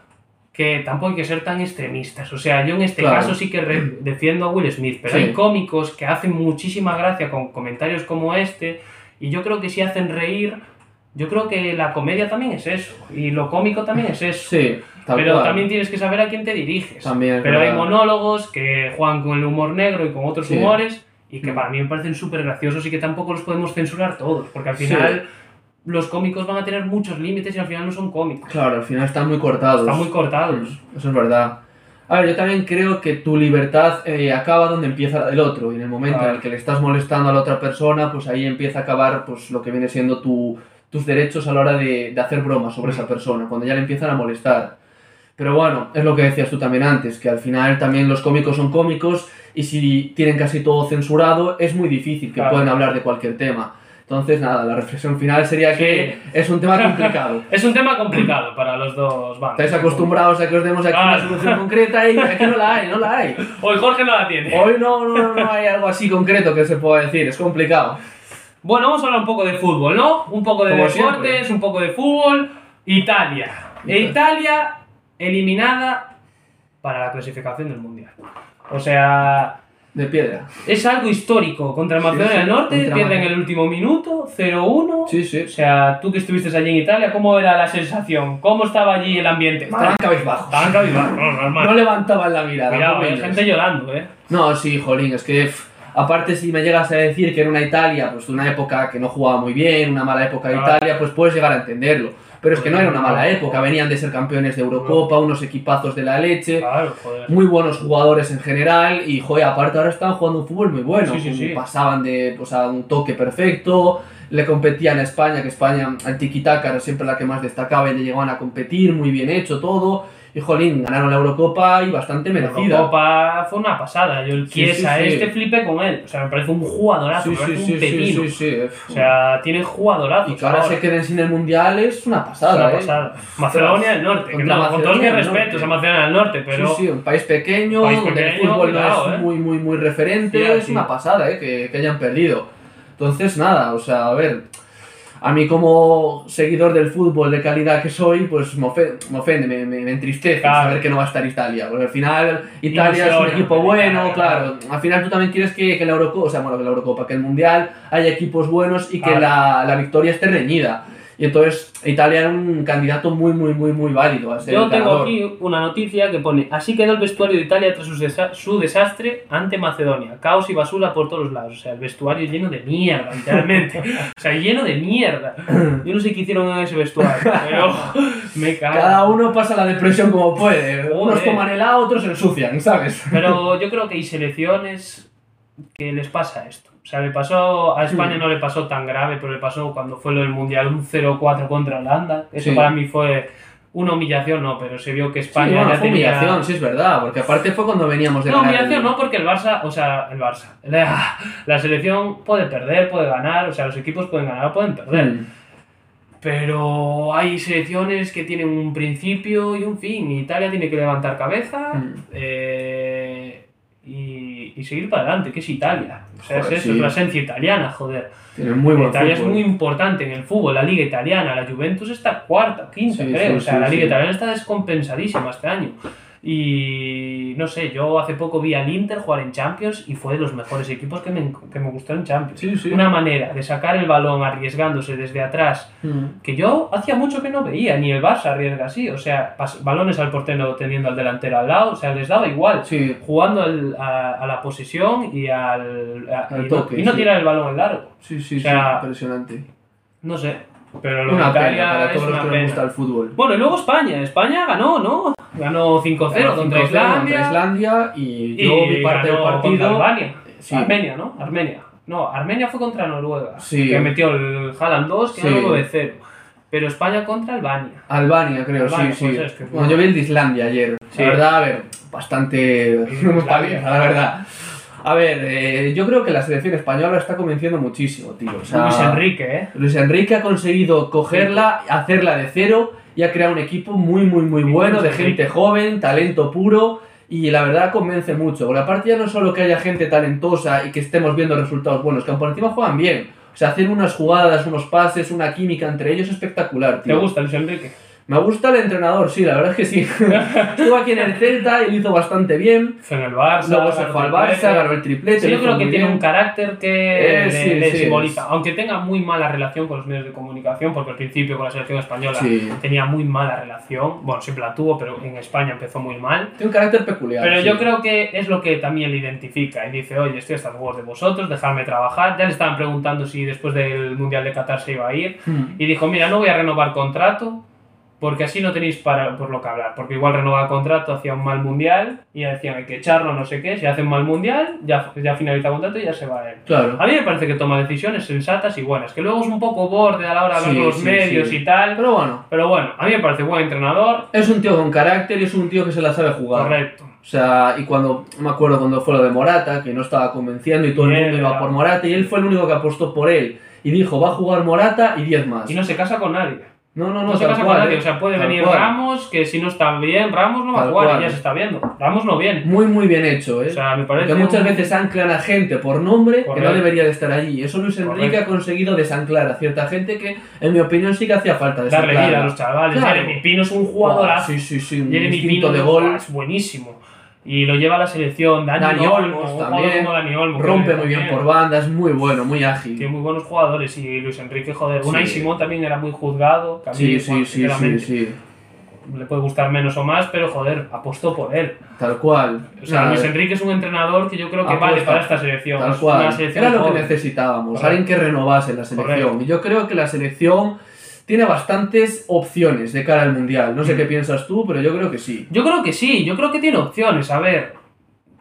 que tampoco hay que ser tan extremistas. O sea, yo en este Claro. caso sí que defiendo a Will Smith, pero Sí. hay cómicos que hacen muchísima gracia con comentarios como este, y yo creo que si hacen reír, yo creo que la comedia también es eso, y lo cómico también es eso. Sí, pero cual. también tienes que saber a quién te diriges. También pero hay verdad. monólogos que juegan con el humor negro y con otros Sí. humores, y que Mm. para mí me parecen súper graciosos y que tampoco los podemos censurar todos, porque al Sí. Los cómicos van a tener muchos límites y al final no son cómicos. Claro, al final están muy cortados. Están muy cortados. Eso es verdad. A ver, yo también creo que tu libertad eh, acaba donde empieza del otro. Y en el momento en el que le estás molestando a la otra persona, pues ahí empieza a acabar pues, lo que viene siendo tu, tus derechos a la hora de, de hacer bromas sobre Mm. esa persona, cuando ya le empiezan a molestar. Pero bueno, es lo que decías tú también antes, que al final también los cómicos son cómicos y si tienen casi todo censurado, es muy difícil que Claro. puedan hablar de cualquier tema. Entonces, nada, la reflexión final sería que es un tema complicado. Es un tema complicado para los dos bandos. Estáis acostumbrados a que os demos aquí una solución concreta y aquí no la hay, no la hay. Hoy Jorge no la tiene. Hoy no, no, no hay algo así concreto que se pueda decir, es complicado. Bueno, vamos a hablar un poco de fútbol, ¿no? Un poco de Como deportes, siempre. un poco de fútbol. Italia. E Italia eliminada para la clasificación del Mundial. O sea, De piedra. es algo histórico. Contra Macedonia sí, del Norte pierden Macedonia. el último minuto, 0-1. Sí, sí. O sea, tú que estuviste allí en Italia, ¿cómo era la sensación? ¿Cómo estaba allí el ambiente? Estaban cabizbajos. Estaban cabizbajos, no, normal. No levantaban la mirada. Cuidado, hay gente llorando, ¿eh? No, sí, jolín, es que pff, aparte si me llegas a decir que era una Italia, pues una época que no jugaba muy bien, una mala época de. Italia, pues puedes llegar a entenderlo. Pero es que no era una mala época, venían de ser campeones de Eurocopa, unos equipazos de la leche. Claro, joder. muy buenos jugadores en general y joder, aparte ahora están jugando un fútbol muy bueno, Sí, sí, sí. pasaban de pues, a un toque perfecto, le competían a España, que España al tiki-taka era siempre la que más destacaba y le llegaban a competir, muy bien hecho todo, y jolín, ganaron la Eurocopa y bastante La merecida. Eurocopa fue una pasada. Yo el Sí, Chiesa sí, sí. este flipé con él. O sea, me parece un jugadorazo, me parece un pepino. O sea, tiene jugadorazos. y que ahora se queden sin el Mundial es una Es pasada, ¿eh? Macedonia del Norte, que Contra no, con todos mis Macedonia del respetos Norte. a Macedonia del Norte, pero Sí, sí, un país pequeño, País donde el pequeño, fútbol cuidado, no es eh. muy, muy, muy referente, es una pasada, eh, que, que hayan perdido. Entonces, nada, o sea, a ver, a mí como seguidor del fútbol de calidad que soy, pues me, ofe- me ofende, me, me- me entristece Claro. saber que no va a estar Italia, porque al final Italia es un equipo bueno, claro. al final tú también quieres que, que la Eurocopa, o sea, bueno, que la Eurocopa, que el Mundial haya equipos buenos y que la, la victoria esté reñida. Y entonces Italia era un candidato muy, muy, muy, muy válido a ser yo tengo ganador. aquí una noticia que pone Así quedó el vestuario de Italia tras su, desa- su desastre ante Macedonia. Caos y basura por todos lados. O sea, el vestuario lleno de mierda, literalmente. o sea, lleno de mierda. Yo no sé qué hicieron en ese vestuario, pero me cago. Cada uno pasa la depresión como puede. Unos Joder. toman helado, otros se ensucian, ¿sabes? Pero yo creo que hay selecciones que les pasa esto. O sea, le pasó a España Hmm. no le pasó tan grave, pero le pasó cuando fue lo del Mundial un 0-4 contra Holanda. Eso Sí. para mí fue una humillación, no, pero se vio que España Sí, bueno, ya fue tenía... humillación, sí es verdad, porque aparte fue cuando veníamos de No, ganar humillación el- no, porque el Barça, o sea, el Barça, la, la selección puede perder, puede ganar, o sea, los equipos pueden ganar o pueden perder. Mm. Pero hay selecciones que tienen un principio y un fin. Italia tiene que levantar cabeza Mm. eh, y, y seguir para adelante, que es Italia. O sea, Joder, es eso, sí. la esencia italiana, joder. Muy Italia fútbol. es muy importante en el fútbol, la liga italiana. La Juventus está cuarta, quinta, Sí, creo. sí, o sea, la liga italiana está descompensadísima este año. Y no sé, yo hace poco vi al Inter jugar en Champions y fue de los mejores equipos que me, que me gustó en Champions. Sí, sí. Una manera de sacar el balón arriesgándose desde atrás Mm. que yo hacía mucho que no veía, ni el Barça arriesga así, o sea, pas- balones al portero teniendo al delantero al lado, o sea, les daba igual, Sí, jugando al- a, a la posesión y al, a- Al y, toque, no, y no tirar el balón en largo. sí, sí, O sea- impresionante. No sé, Pero lo Una pena para todos los que les gusta el fútbol. Bueno, y luego España. España ganó, ¿no? Ganó 5-0 Ganó contra 5-0 Islandia. contra Islandia y, Y yo vi parte del partido. Albania. Sí. Armenia, ¿no? Armenia. No, Armenia fue contra Noruega. Sí. Que metió el Haaland 2, que Sí. ganó 9 0. Pero España contra Albania. Albania, creo, Albania, sí, pues sí. es que- bueno, yo vi el de Islandia ayer. La verdad, a ver, bastante Islandia. paliza, la verdad. A ver, eh, yo creo que la selección española está convenciendo muchísimo, tío. O sea, Luis Enrique, ¿eh? Luis Enrique ha conseguido cogerla, hacerla de cero y ha creado un equipo muy, muy, muy bueno, de gente joven, talento puro y la verdad convence mucho. Porque aparte ya no solo que haya gente talentosa y que estemos viendo resultados buenos, que por encima juegan bien. O sea, hacen unas jugadas, unos pases, una química entre ellos espectacular, ¿Te tío. gusta Luis Enrique? Me gusta el entrenador, sí, la verdad es que sí. Estuvo aquí en el Celta y lo hizo bastante bien. Fue en el Barça. Luego se fue al. Barça, ganó el triplete. Sí, yo creo que tiene bien. un carácter que Eh, le, sí, le sí, simboliza. Aunque tenga muy mala relación con los medios de comunicación, porque al principio con la selección española tenía muy mala relación. Bueno, siempre la tuvo, pero en España empezó muy mal. Tiene un carácter peculiar. Pero yo creo que es lo que también le identifica y dice, oye, estoy hasta los de vosotros, dejadme trabajar. Ya le estaban preguntando si después del Mundial de Qatar se iba a ir. Hmm. Y dijo, mira, no voy a renovar contrato porque así no tenéis para, por lo que hablar. Porque igual renovaba contrato, hacía un mal Mundial y ya decían, hay que echarlo, no sé qué. Si hace un mal Mundial, ya, ya finaliza contrato y ya se va él. Claro. A mí me parece que toma decisiones sensatas y buenas. Que luego es un poco borde a la hora de hablar Sí, con los sí, medios sí. y tal. Pero bueno, Pero bueno, a mí me parece buen entrenador. es un tío con carácter y es un tío que se la sabe jugar. Correcto. O sea, y cuando, me acuerdo cuando fue lo de Morata, que no estaba convenciendo y todo el mundo iba por Morata y él fue el único que apostó por él. Y dijo, va a jugar Morata y 10 más. Y no se casa con nadie. No, no, no, No, se cual, eh. O sea, puede Tal venir cual. Ramos, que si no está bien, Ramos no va a jugar cual. y ya se está viendo. Ramos no viene. Muy, muy bien hecho, ¿eh? O sea, me parece. Porque muchas un- veces anclan a gente por nombre que no debería de estar allí. Eso Luis Enrique Correcto. ha conseguido desanclar a cierta gente que, en mi opinión, sí que hacía falta darle desanclarla. vida a los chavales. Claro. Jeremy Pino es un Buah, jugadorazo. Sí, sí, sí, un Jeremy Pino de gol. es buenísimo. Y lo lleva a la selección. Dani, Dani Olmo, Olmos jugador también. como Dani Olmo, que Rompe muy bien por banda, es muy bueno, muy ágil. Tiene muy buenos jugadores. Y Luis Enrique, joder. Sí. Unai Simón también era muy juzgado. que mí, Sí, sí, bueno, sí, sí. Le puede gustar menos o más, pero joder, apostó por él. Tal cual. O sea, Nada, Luis Enrique es un entrenador que yo creo que Apuesta. vale para esta selección. Tal cual. Una selección Era lo que joven. necesitábamos, Correcto. alguien que renovase la selección. Correcto. Y yo creo que la selección tiene bastantes opciones de cara al mundial. No sé qué piensas tú, pero yo creo que sí. Yo creo que sí, yo creo que tiene opciones. A ver,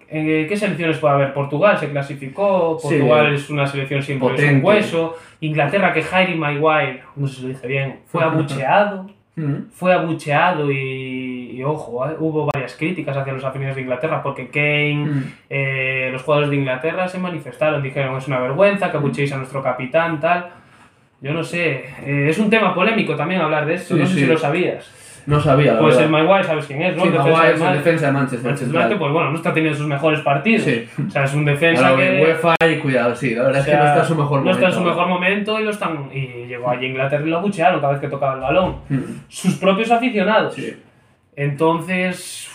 eh, ¿qué selecciones puede haber? Portugal se clasificó, Sí. Portugal es una selección un Potente. hueso. Inglaterra, que Harry Maguire, no sé si lo dije bien, fue abucheado. Fue abucheado y, y ojo, eh, hubo varias críticas hacia los aficionados de Inglaterra porque Kane, Mm. eh, los jugadores de Inglaterra se manifestaron, dijeron es una vergüenza que abuchéis a nuestro capitán, tal. Yo no sé, eh, es un tema polémico también hablar de esto, Sí, no sé sí. si lo sabías. No sabía, la Pues verdad. el Maguire, ¿sabes quién es? ¿no? Sí, defensa Maguire es el defensa de Manchester Manchester. United, pues bueno, no está teniendo sus mejores partidos. Sí. O sea, es un defensa Ahora, que... UEFA y cuidado, sí, la verdad o es que sea, no está en su mejor no momento. está en su mejor momento y lo están y llegó allí a Inglaterra y lo abuchearon cada vez que tocaba el balón. Mm. Sus propios aficionados. Sí. Entonces,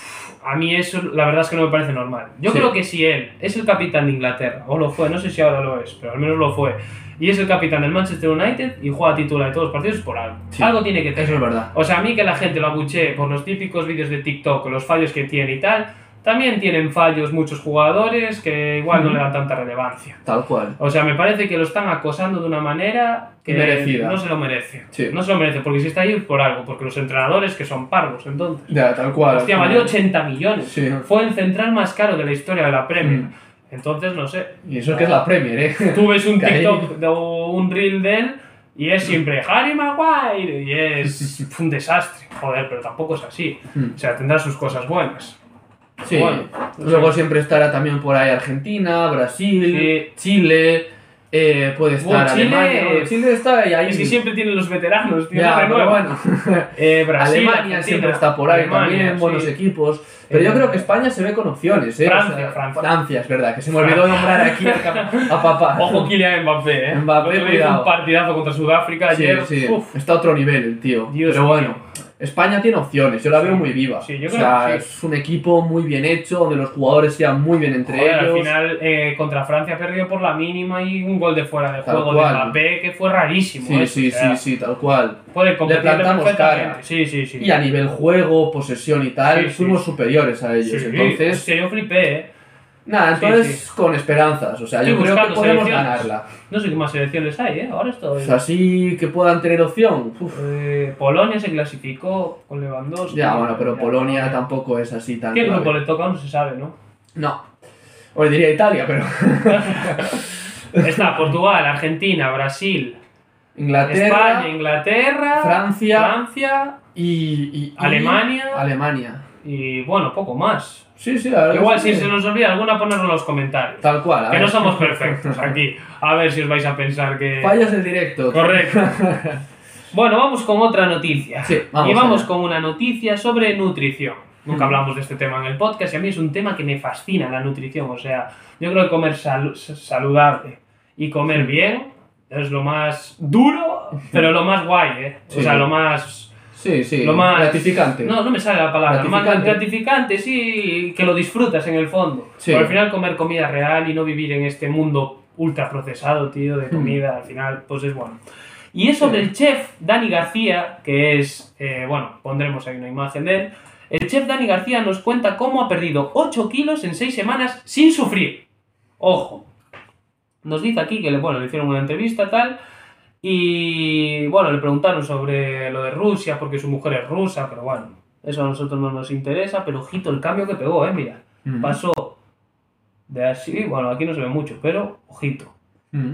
a mí eso la verdad es que no me parece normal. Yo Sí. creo que si él es el capitán de Inglaterra, o lo fue, no sé si ahora lo es, pero al menos lo fue, y es el capitán del Manchester United y juega titular de todos los partidos, por algo. Sí. Algo tiene que tener. Eso es verdad. O sea, a mí que la gente lo abuchee por los típicos vídeos de TikTok, los fallos que tiene y tal, también tienen fallos muchos jugadores que igual no Ujú. le dan tanta relevancia. Tal cual. O sea, me parece que lo están acosando de una manera que Merecida. no se lo merece. Sí. No se lo merece, porque si está ahí es por algo, porque los entrenadores que son parvos, entonces. Ya, tal cual. Hostia, valió 80 millones. Sí. Fue el central más caro de la historia de la Premier. Mm. Entonces, no sé. Y eso que es la Premier, ¿eh? Tú ves un TikTok de un reel de él y es siempre Harry Maguire y es un desastre. Joder, pero tampoco es así. Mm. O sea, tendrá sus cosas buenas. Sí. Bueno, Luego siempre estará también por ahí Argentina, Brasil, Sí. Chile, eh, puede estar Bueno, Chile- Alemania. Chile está ahí. ahí. Es que siempre tienen los veteranos, tío. Ya, pero bueno. Eh, Brasil, Alemania Argentina, siempre está por ahí Alemania, también, buenos sí. equipos. Pero Eh, yo creo que España se ve con opciones, ¿eh? Francia, Francia. es verdad, que se me olvidó nombrar aquí a, a papá. Ojo Kylian Mbappé, ¿eh? Mbappé, cuidado. un partidazo contra Sudáfrica Sí, ayer. sí, Uf, está a otro nivel el tío. Dios Pero mío. España tiene opciones, yo la veo Sí. muy viva. Sí, yo o sea, que sí. es un equipo muy bien hecho, donde los jugadores sean muy bien entre Joder, al ellos. final eh, contra Francia perdió por la mínima y un gol de fuera de Tal juego cual. de Mbappé que fue rarísimo. Sí, ¿eh? sí, O sea, sí, sí, tal cual. Puede competir plantamos cara. Sí, sí, sí. Y a nivel juego, posesión y tal, fuimos superiores a ellos. Sí, Entonces, yo flipé, ¿eh? Nada, Sí, entonces con esperanzas. O sea, Estoy yo creo que podemos selecciones. ganarla. No sé qué más selecciones hay, ¿eh? Ahora estoy... O sea, así que puedan tener opción. Eh, Polonia se clasificó con Lewandowski. Ya, bueno, pero Polonia tampoco es así tan. ¿Qué grupo le toca? No se sabe, ¿no? No. O diría Italia, pero. Está Portugal, Argentina, Brasil, Inglaterra. España, Inglaterra, Francia. Francia y, y- y- Alemania. Alemania. y bueno, poco más. Sí, sí, la. Igual es si se nos olvida alguna ponerlo en los comentarios. Tal cual. a Que ver. no somos perfectos aquí. A ver si os vais a pensar que... Fallos del directo. Correcto. Bueno, vamos con otra noticia. Sí, vamos y vamos allá. con una noticia sobre nutrición. Nunca Mm. hablamos de este tema en el podcast y a mí es un tema que me fascina la nutrición. O sea, yo creo que comer salu- saludable y comer bien es lo más duro, pero lo más guay, ¿eh? O sea, lo más... Sí, sí. Lo más... Gratificante. No, no me sale la palabra. Lo más Gratificante. gratificante, sí, que lo disfrutas en el fondo. Sí. Pero al final comer comida real y no vivir en este mundo ultra procesado, tío, Hmm. de comida, al final, pues es bueno. Y es sobre el chef Dani García, que es, eh, bueno, pondremos ahí una imagen de él. El chef Dani García nos cuenta cómo ha perdido 8 kilos en 6 semanas sin sufrir. Ojo. Nos dice aquí que le, bueno, le hicieron una entrevista tal. Y bueno, le preguntaron sobre lo de Rusia, porque su mujer es rusa, pero bueno, eso a nosotros no nos interesa. Pero ojito el cambio que pegó, eh, mira. Mm. Pasó de así, bueno, aquí no se ve mucho, pero ojito. Mm.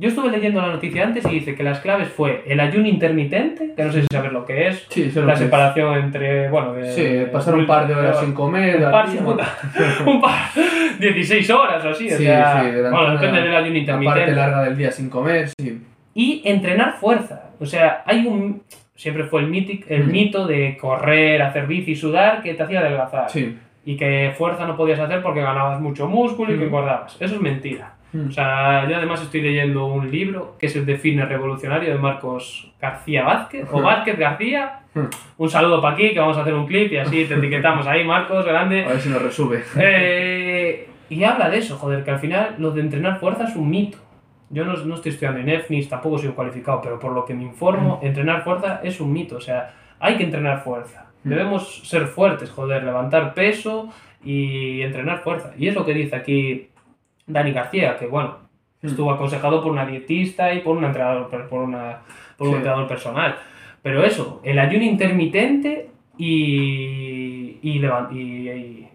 Yo estuve leyendo la noticia antes y dice que las claves fue el ayuno intermitente, que no sé si sabes lo que es, Sí, la que es. separación entre, bueno, de, Sí, pasar un par de horas sin comer. un par, un par, 16 horas o así, o Sí, sea, sí, bueno, depende del ayuno La parte intermitente. larga del día sin comer, sí. Y entrenar fuerza, o sea, hay un, siempre fue el, mític, el Ujú. mito de correr, hacer bici, sudar, que te hacía adelgazar. Sí. Y que fuerza no podías hacer porque ganabas mucho músculo y que Ujú. engordabas. Eso es mentira. Mm. O sea, yo además estoy leyendo un libro que es el de Fitness Revolucionario de Marcos García Vázquez, o. Vázquez García. Un saludo para aquí, que vamos a hacer un clip y así te etiquetamos ahí, Marcos, A grande. ver si nos resube. Eh, y habla de eso, joder, que al final lo de entrenar fuerza es un mito. Yo no, no estoy estudiando en EFNIS, tampoco soy cualificado, pero por lo que me informo, entrenar fuerza es un mito. O sea, hay que entrenar fuerza. Mm. Debemos ser fuertes, joder, levantar peso y entrenar fuerza. Y es lo que dice aquí Dani García, que bueno, Mm. estuvo aconsejado por una dietista y por un entrenador, por, una, por un Sí. entrenador personal. Pero eso, el ayuno intermitente y, y, y,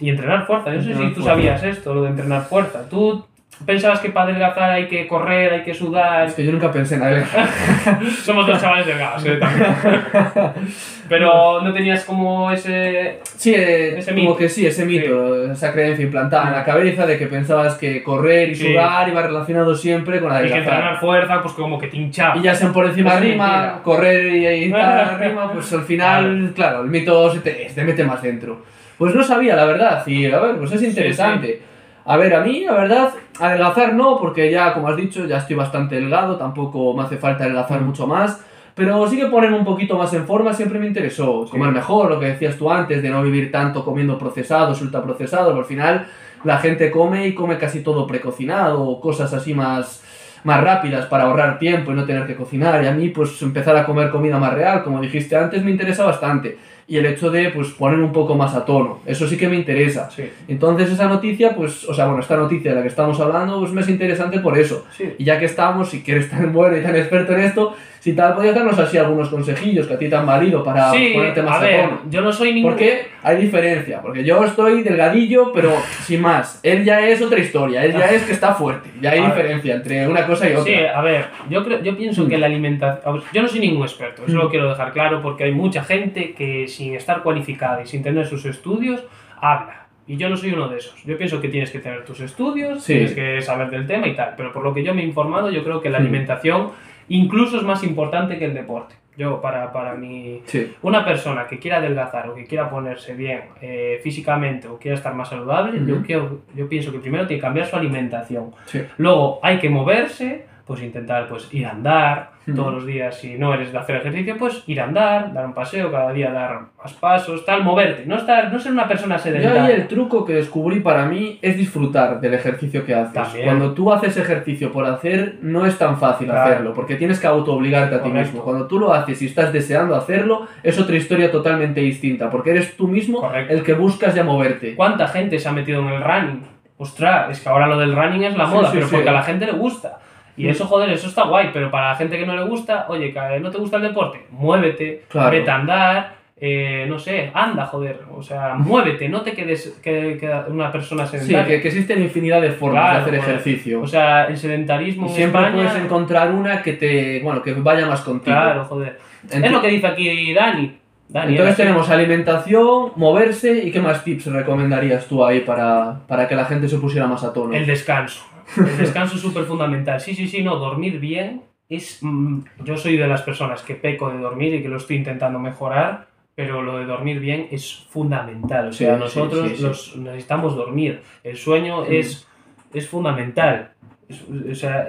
y- entrenar fuerza. Yo no sé si tú fuerza. sabías esto, lo de entrenar fuerza. Tú pensabas que para adelgazar hay que correr, hay que sudar. Es que yo nunca pensé en adelgazar. Somos dos chavales delgados, ¿eh? Pero no tenías como ese... Sí, eh, Ese como mito. que sí, ese mito, esa creencia implantada en la cabeza de que pensabas que correr y Sí. sudar iba relacionado siempre con Y que adelgazar. entrenar fuerza, pues como que te hinchaba. Y ya sean por encima Eso es rima, mentira. correr y, y tal rima, pues al final, claro, el mito se te, se te mete más dentro. Pues no sabía, la verdad, y a ver, pues es interesante. A ver, a mí, la verdad, adelgazar no, porque ya, como has dicho, ya estoy bastante delgado, tampoco me hace falta adelgazar Mm. mucho más. Pero sí que ponerme un poquito más en forma siempre me interesó. Comer mejor, lo que decías tú antes, de no vivir tanto comiendo procesados, ultraprocesados. Al final, la gente come y come casi todo precocinado, cosas así más, más rápidas para ahorrar tiempo y no tener que cocinar. Y a mí, pues empezar a comer comida más real, como dijiste antes, me interesa bastante. Y el hecho de, pues, ponerme un poco más a tono. Eso sí que me interesa. Sí, Entonces esa noticia, pues, o sea, bueno, esta noticia de la que estamos hablando, pues me es interesante por eso. sí. Y ya que estamos, si quieres tan bueno y tan experto en esto, si tal, podías darnos así algunos consejillos que a ti te han valido para Sí, ponerte más a ver, yo no soy ningún... Porque hay diferencia, porque yo estoy delgadillo, pero sin más. Él ya es otra historia, él ya es que está fuerte. Ya hay A ver. diferencia entre una cosa y otra. Sí, a ver, yo, creo, yo pienso Mm. que la alimentación... Yo no soy ningún experto, eso Mm. lo quiero dejar claro, porque hay mucha gente que sin estar cualificada y sin tener sus estudios, habla. Y yo no soy uno de esos. Yo pienso que tienes que tener tus estudios, Sí. tienes que saber del tema y tal. Pero por lo que yo me he informado, yo creo que la Mm. alimentación incluso es más importante que el deporte. Yo, para, para mi... Sí. Una persona que quiera adelgazar o que quiera ponerse bien eh, físicamente o quiera estar más saludable, yo, quiero- yo pienso que primero tiene que cambiar su alimentación. Sí. Luego hay que moverse, pues intentar pues ir a andar todos los días. Si no eres de hacer ejercicio, pues ir a andar, dar un paseo, cada día dar más pasos, tal, moverte. No, estar, no ser una persona Yo sedentaria. ahí el truco que descubrí para mí es disfrutar del ejercicio que haces. También. Cuando tú haces ejercicio por hacer, no es tan fácil Claro. hacerlo, porque tienes que autoobligarte a ti mismo. Cuando tú lo haces y estás deseando hacerlo, es otra historia totalmente distinta, porque eres tú mismo Correcto. el que buscas ya moverte. ¿Cuánta gente se ha metido en el running? ostras, es que ahora lo del running es la Sí, moda, sí, pero sí. porque a la gente le gusta. Y eso, joder, eso está guay, pero para la gente que no le gusta, oye, no te gusta el deporte, muévete, Claro. vete a andar, eh, no sé, anda, joder, o sea, muévete, no te quedes que, que una persona Sí, sedentaria. que, que existen infinidad de formas Claro, de hacer joder. ejercicio. O sea, el sedentarismo y siempre España... puedes encontrar una que te, bueno, que vaya más contigo. Claro, joder. Ent- es lo que dice aquí Dani. Dani Entonces tenemos alimentación, moverse y qué más tips recomendarías tú ahí para, para que la gente se pusiera más a tono. El descanso. El descanso es súper fundamental. Sí, sí, sí, no, dormir bien es... mm, yo soy de las personas que peco de dormir y que lo estoy intentando mejorar, pero lo de dormir bien es fundamental. O sea, Sí, nosotros sí, sí, los- necesitamos dormir. El sueño es, es fundamental. Es- o sea,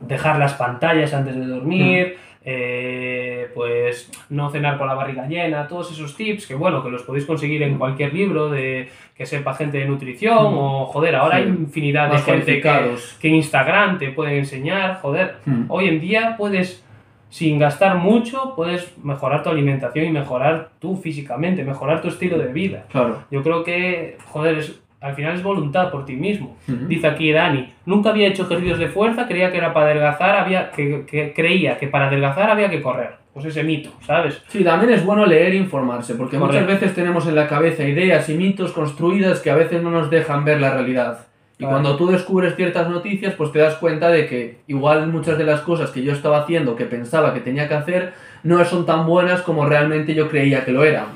dejar las pantallas antes de dormir, eh, pues no cenar con la barriga llena, todos esos tips que bueno, que los podéis conseguir en cualquier libro de que sepa gente de nutrición Mm. o joder, ahora Sí. hay infinidad de gente que, en Instagram te pueden enseñar, joder, Hmm. hoy en día puedes sin gastar mucho, puedes mejorar tu alimentación y mejorar tú físicamente, mejorar tu estilo de vida. Claro. Yo creo que, joder, es- al final es voluntad por ti mismo. Ujú. Dice aquí Dani, nunca había hecho ejercicios de fuerza, creía que era para adelgazar, había, que, que creía que para adelgazar había que correr. Pues ese mito, ¿sabes? Sí, también es bueno leer e informarse, porque muchas veces tenemos en la cabeza ideas y mitos construidas que a veces no nos dejan ver la realidad. Y Claro. cuando tú descubres ciertas noticias, pues te das cuenta de que igual muchas de las cosas que yo estaba haciendo, que pensaba que tenía que hacer, no son tan buenas como realmente yo creía que lo eran.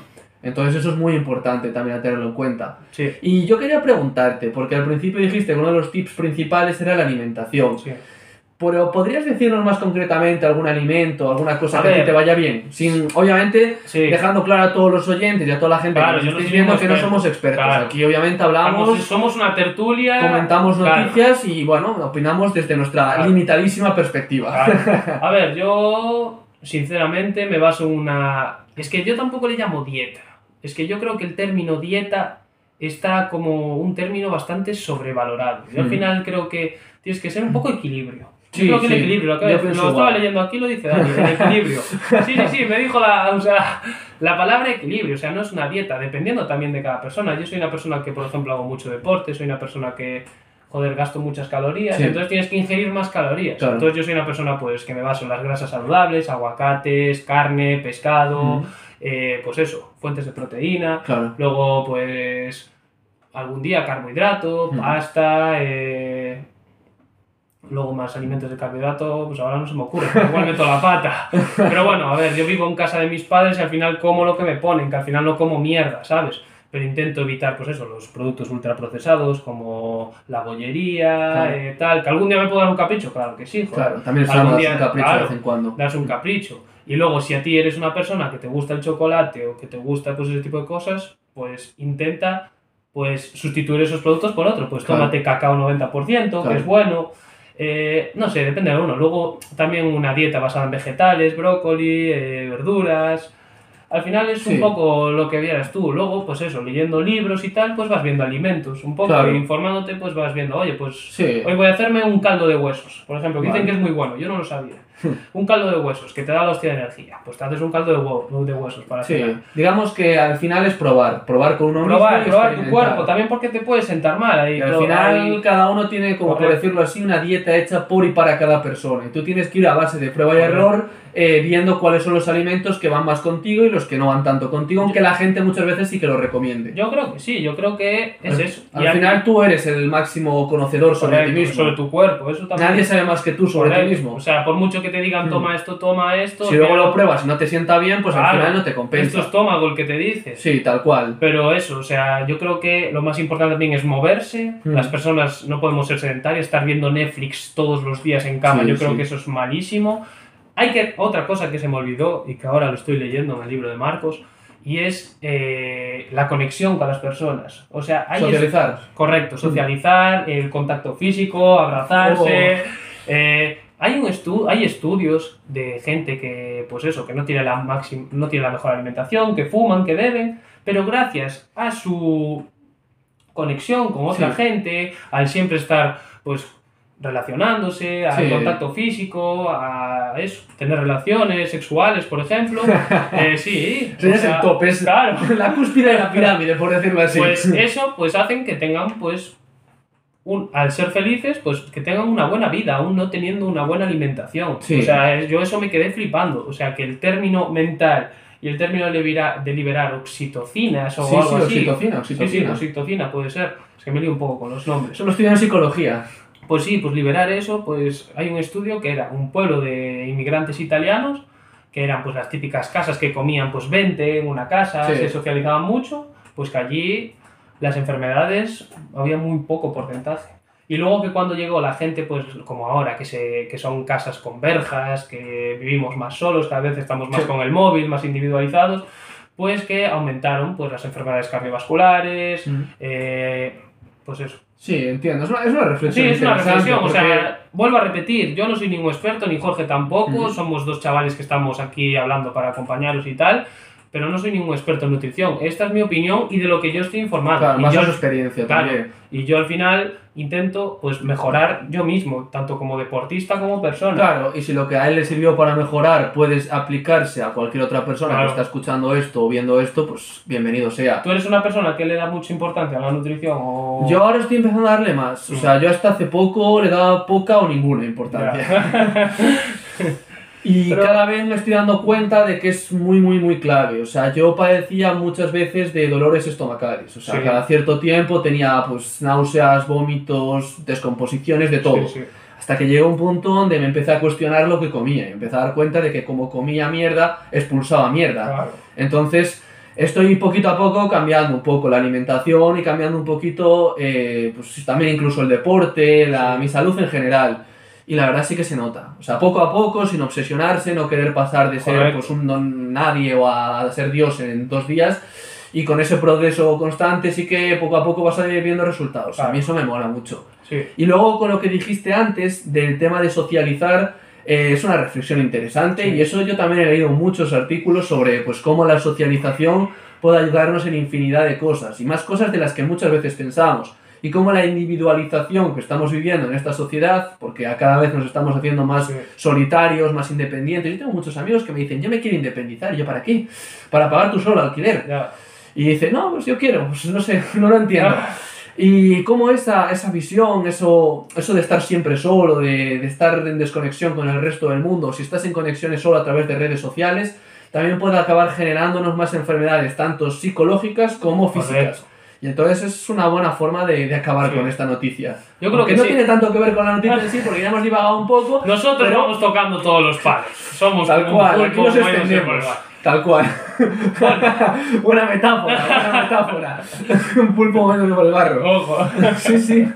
Entonces eso es muy importante también a tenerlo en cuenta. Sí. Y yo quería preguntarte, porque al principio dijiste que uno de los tips principales era la alimentación. sí. Pero ¿podrías decirnos más concretamente algún alimento, alguna cosa A que ver. te vaya bien? Sin, obviamente, Sí. dejando claro a todos los oyentes y a toda la gente Claro, que nos estáis viendo que no somos expertos. Claro. Aquí obviamente hablamos, Vamos, somos una tertulia. comentamos Claro. noticias y bueno, opinamos desde nuestra limitadísima perspectiva. A ver, yo sinceramente me baso en una... Es que yo tampoco le llamo dieta. Es que yo creo que el término dieta está como un término bastante sobrevalorado. Yo al Hmm. final creo que tienes que ser un poco equilibrio. Yo Sí, creo que sí. el equilibrio, lo, estaba igual. leyendo aquí, lo dice Dani, el equilibrio. Sí, sí, sí, me dijo la, o sea, la palabra equilibrio, o sea, no es una dieta, dependiendo también de cada persona. Yo soy una persona que, por ejemplo, hago mucho deporte, soy una persona que, joder, gasto muchas calorías, Sí. entonces tienes que ingerir más calorías. Claro. Entonces yo soy una persona pues que me baso en las grasas saludables, aguacates, carne, pescado, Ujú. Eh, pues eso, fuentes de proteína. Claro. Luego, pues, algún día carbohidrato, Ujú. pasta, eh, luego más alimentos de carbohidrato, pues ahora no se me ocurre, igual meto la pata. Pero bueno, a ver, yo vivo en casa de mis padres y al final como lo que me ponen, que al final no como mierda, ¿sabes? Pero intento evitar, pues eso, los productos ultraprocesados como la bollería, Claro. eh, tal, que algún día me puedo dar un capricho, claro que sí, joder. Claro, también es un capricho claro. de vez en cuando. darse un capricho. Y luego, si a ti eres una persona que te gusta el chocolate o que te gusta pues, ese tipo de cosas, pues intenta pues sustituir esos productos por otro. Pues Claro. tómate cacao 90%, Claro. que es bueno. Eh, no sé, depende de uno. Luego también una dieta basada en vegetales, brócoli, eh, verduras. Al final es Sí. un poco lo que vieras tú. Luego, pues eso, leyendo libros y tal, pues vas viendo alimentos. Un poco, Claro. e informándote, pues vas viendo, oye, pues Sí. Hoy voy a hacerme un caldo de huesos, por ejemplo, que Vale. dicen que es muy bueno, yo no lo sabía. un caldo de huesos que te da la hostia de energía. Pues te haces un caldo de, huevo, de huesos para Sí, cenar. digamos que al final es probar, probar con uno Probar, mismo probar tu cuerpo, también porque te puede sentar mal ahí. Y al final ahí- cada uno tiene, como por Correcto. decirlo así, una dieta hecha por y para cada persona. Y tú tienes que ir a base de prueba y Correcto. error, eh, viendo cuáles son los alimentos que van más contigo y los que no van tanto contigo, aunque la gente muchas veces sí que lo recomiende. Yo creo que sí, yo creo que es al, eso. al Y final tú eres el máximo conocedor sobre correcto, ti mismo. sobre tu cuerpo, eso también. Nadie sabe más que tú sobre ti mismo. O sea, por mucho que te digan Hmm. toma esto, toma esto. si luego lo pruebas y no te sienta bien, pues al Claro, final no te Es tu compensa. estómago el que te dice. Sí, tal cual. Pero eso, o sea, yo creo que lo más importante también es moverse. Mm. Las personas no podemos ser sedentarias, estar viendo Netflix todos los días en cama, Sí, yo creo sí. que eso es malísimo. Hay que, otra cosa que se me olvidó y que ahora lo estoy leyendo en el libro de Marcos, y es eh, la conexión con las personas. O sea, hay Socializar. correcto, socializar, el contacto físico, abrazarse. Oh. eh, hay, un estu hay estudios de gente que, pues eso, que no tiene, la máxim- no tiene la mejor alimentación, que fuman, que beben, pero gracias a su conexión con otra Sí. gente, al siempre estar, pues, relacionándose, al Sí. contacto físico, a eso, tener relaciones sexuales, por ejemplo. eh, sí. O es sea, el top, es Claro. la cúspide de la pirámide, por decirlo así. Pues eso, pues hacen que tengan, pues, un, al ser felices, pues que tengan una buena vida, aún no teniendo una buena alimentación. Sí. O sea, yo eso me quedé flipando. O sea, que el término mental y el término de liberar, de liberar oxitocinas o Sí, algo sí, así. oxitocina, Sí, sí, oxitocina. oxitocina puede ser. Es que me lío un poco con los nombres. Eso lo estudian en psicología. Pues sí, pues liberar eso, pues hay un estudio que era un pueblo de inmigrantes italianos, que eran pues las típicas casas que comían pues 20 en una casa, se socializaban mucho, pues que allí las enfermedades había muy poco porcentaje. Y luego que cuando llegó la gente, pues como ahora, que, se, que son casas con verjas, que vivimos más solos, cada vez estamos más con el móvil, más individualizados, pues que aumentaron pues las enfermedades cardiovasculares, eh, pues eso. Sí, entiendo. Es una, es una reflexión. Sí, es una reflexión. O porque- sea, vuelvo a repetir, yo no soy ningún experto, ni Jorge tampoco. Ujú. Somos dos chavales que estamos aquí hablando para acompañaros y tal. Pero no soy ningún experto en nutrición. Esta es mi opinión y de lo que yo estoy informado. Claro, y, más yo, a su experiencia claro, también. y yo al final intento pues mejorar yo mismo, tanto como deportista como persona. Claro, y si lo que a él le sirvió para mejorar puedes aplicarse a cualquier otra persona Claro. que está escuchando esto o viendo esto, pues bienvenido sea. ¿Tú eres una persona que le da mucha importancia a la nutrición o...? Yo ahora estoy empezando a darle más. O sea, yo hasta hace poco le daba poca o ninguna importancia. Y Pero- cada vez me estoy dando cuenta de que es muy, muy, muy clave. O sea, yo padecía muchas veces de dolores estomacales. O sea, Sí. cada cierto tiempo tenía pues náuseas, vómitos, descomposiciones, de todo. Sí, sí. Hasta que llegó un punto donde me empecé a cuestionar lo que comía. Y empecé a dar cuenta de que como comía mierda, expulsaba mierda. Claro. Entonces, estoy poquito a poco cambiando un poco la alimentación y cambiando un poquito, eh, pues también incluso el deporte, la, mi salud en general. Y la verdad sí que se nota. O sea, poco a poco, sin obsesionarse, no querer pasar de ser pues, un don nadie o a, a ser Dios en dos días. Y con ese progreso constante sí que poco a poco vas a ir viendo resultados. A Claro. mí eso me mola mucho. Sí. Y luego con lo que dijiste antes del tema de socializar, eh, es una reflexión interesante Sí. y eso yo también he leído muchos artículos sobre pues cómo la socialización puede ayudarnos en infinidad de cosas y más cosas de las que muchas veces pensamos. Y cómo la individualización que estamos viviendo en esta sociedad, porque a cada vez nos estamos haciendo más Sí. solitarios, más independientes. Yo tengo muchos amigos que me dicen, yo me quiero independizar. ¿Y yo para qué? Para pagar tú solo alquiler. Ya. Y dice, no, pues yo quiero, pues no sé, no lo entiendo. Ah. Y cómo esa, esa visión, eso, eso de estar siempre solo, de, de estar en desconexión con el resto del mundo, si estás en conexiones solo a través de redes sociales, también puede acabar generándonos más enfermedades, tanto psicológicas como físicas. Correcto. Y entonces es una buena forma de, de acabar Sí. con esta noticia. Yo creo Aunque que no sí. tiene tanto que ver con la noticia en sí, porque ya hemos divagado un poco. Nosotros pero- vamos tocando todos los palos. Somos Tal cual, aquí pulpo nos extendemos. Tal cual. una metáfora, una metáfora. un pulpo moviéndose por el barro. Ojo. Sí, sí.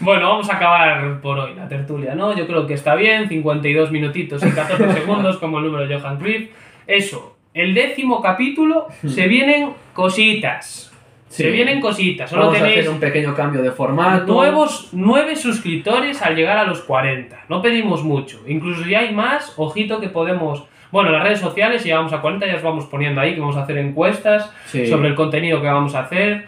Bueno, vamos a acabar por hoy la tertulia, ¿no? Yo creo que está bien, 52 minutitos y 14 segundos como el número de Johan Cruyff. Eso, el décimo capítulo se vienen cositas. Se vienen cositas. Solo Vamos a tenéis hacer un pequeño cambio de formato. nuevos 9 suscriptores al llegar a los 40. No pedimos mucho. Incluso si hay más, ojito que podemos... Bueno, las redes sociales, si llegamos a 40, ya os vamos poniendo ahí que vamos a hacer encuestas Sí. sobre el contenido que vamos a hacer.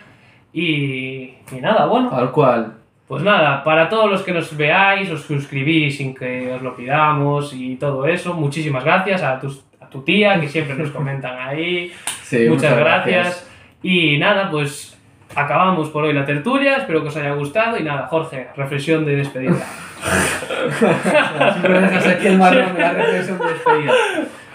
Y, y nada, bueno. Tal cual. Pues nada, para todos los que nos veáis, os suscribís sin que os lo pidamos y todo eso, muchísimas gracias a, tus- a tu tía que siempre nos comentan ahí. Sí, muchas, gracias. Y nada, pues acabamos por hoy la tertulia, espero que os haya gustado y nada, Jorge, reflexión de despedida. Siempre dejas aquí el marrón de la reflexión de despedida.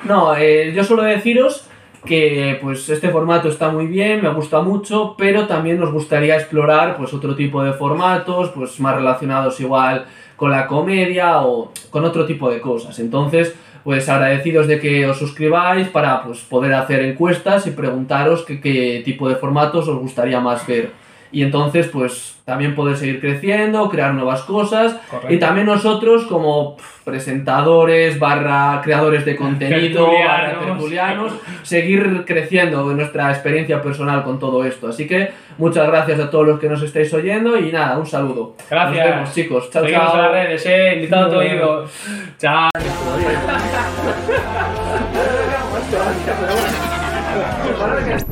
No, eh, yo suelo deciros que pues este formato está muy bien, me gusta mucho, pero también nos gustaría explorar pues otro tipo de formatos, pues más relacionados igual con la comedia o con otro tipo de cosas. Entonces, pues agradecidos de que os suscribáis para pues poder hacer encuestas y preguntaros qué, qué tipo de formatos os gustaría más ver. Y entonces, pues también poder seguir creciendo, crear nuevas cosas Correcto. y también nosotros como presentadores, barra creadores de contenido, barra Tertulianos. seguir creciendo en nuestra experiencia personal con todo esto. Así que muchas gracias a todos los que nos estáis oyendo y nada, un saludo. Gracias. Nos vemos chicos. Chao, Seguimos chao. en las redes, eh, invitado a tu oído. Chao.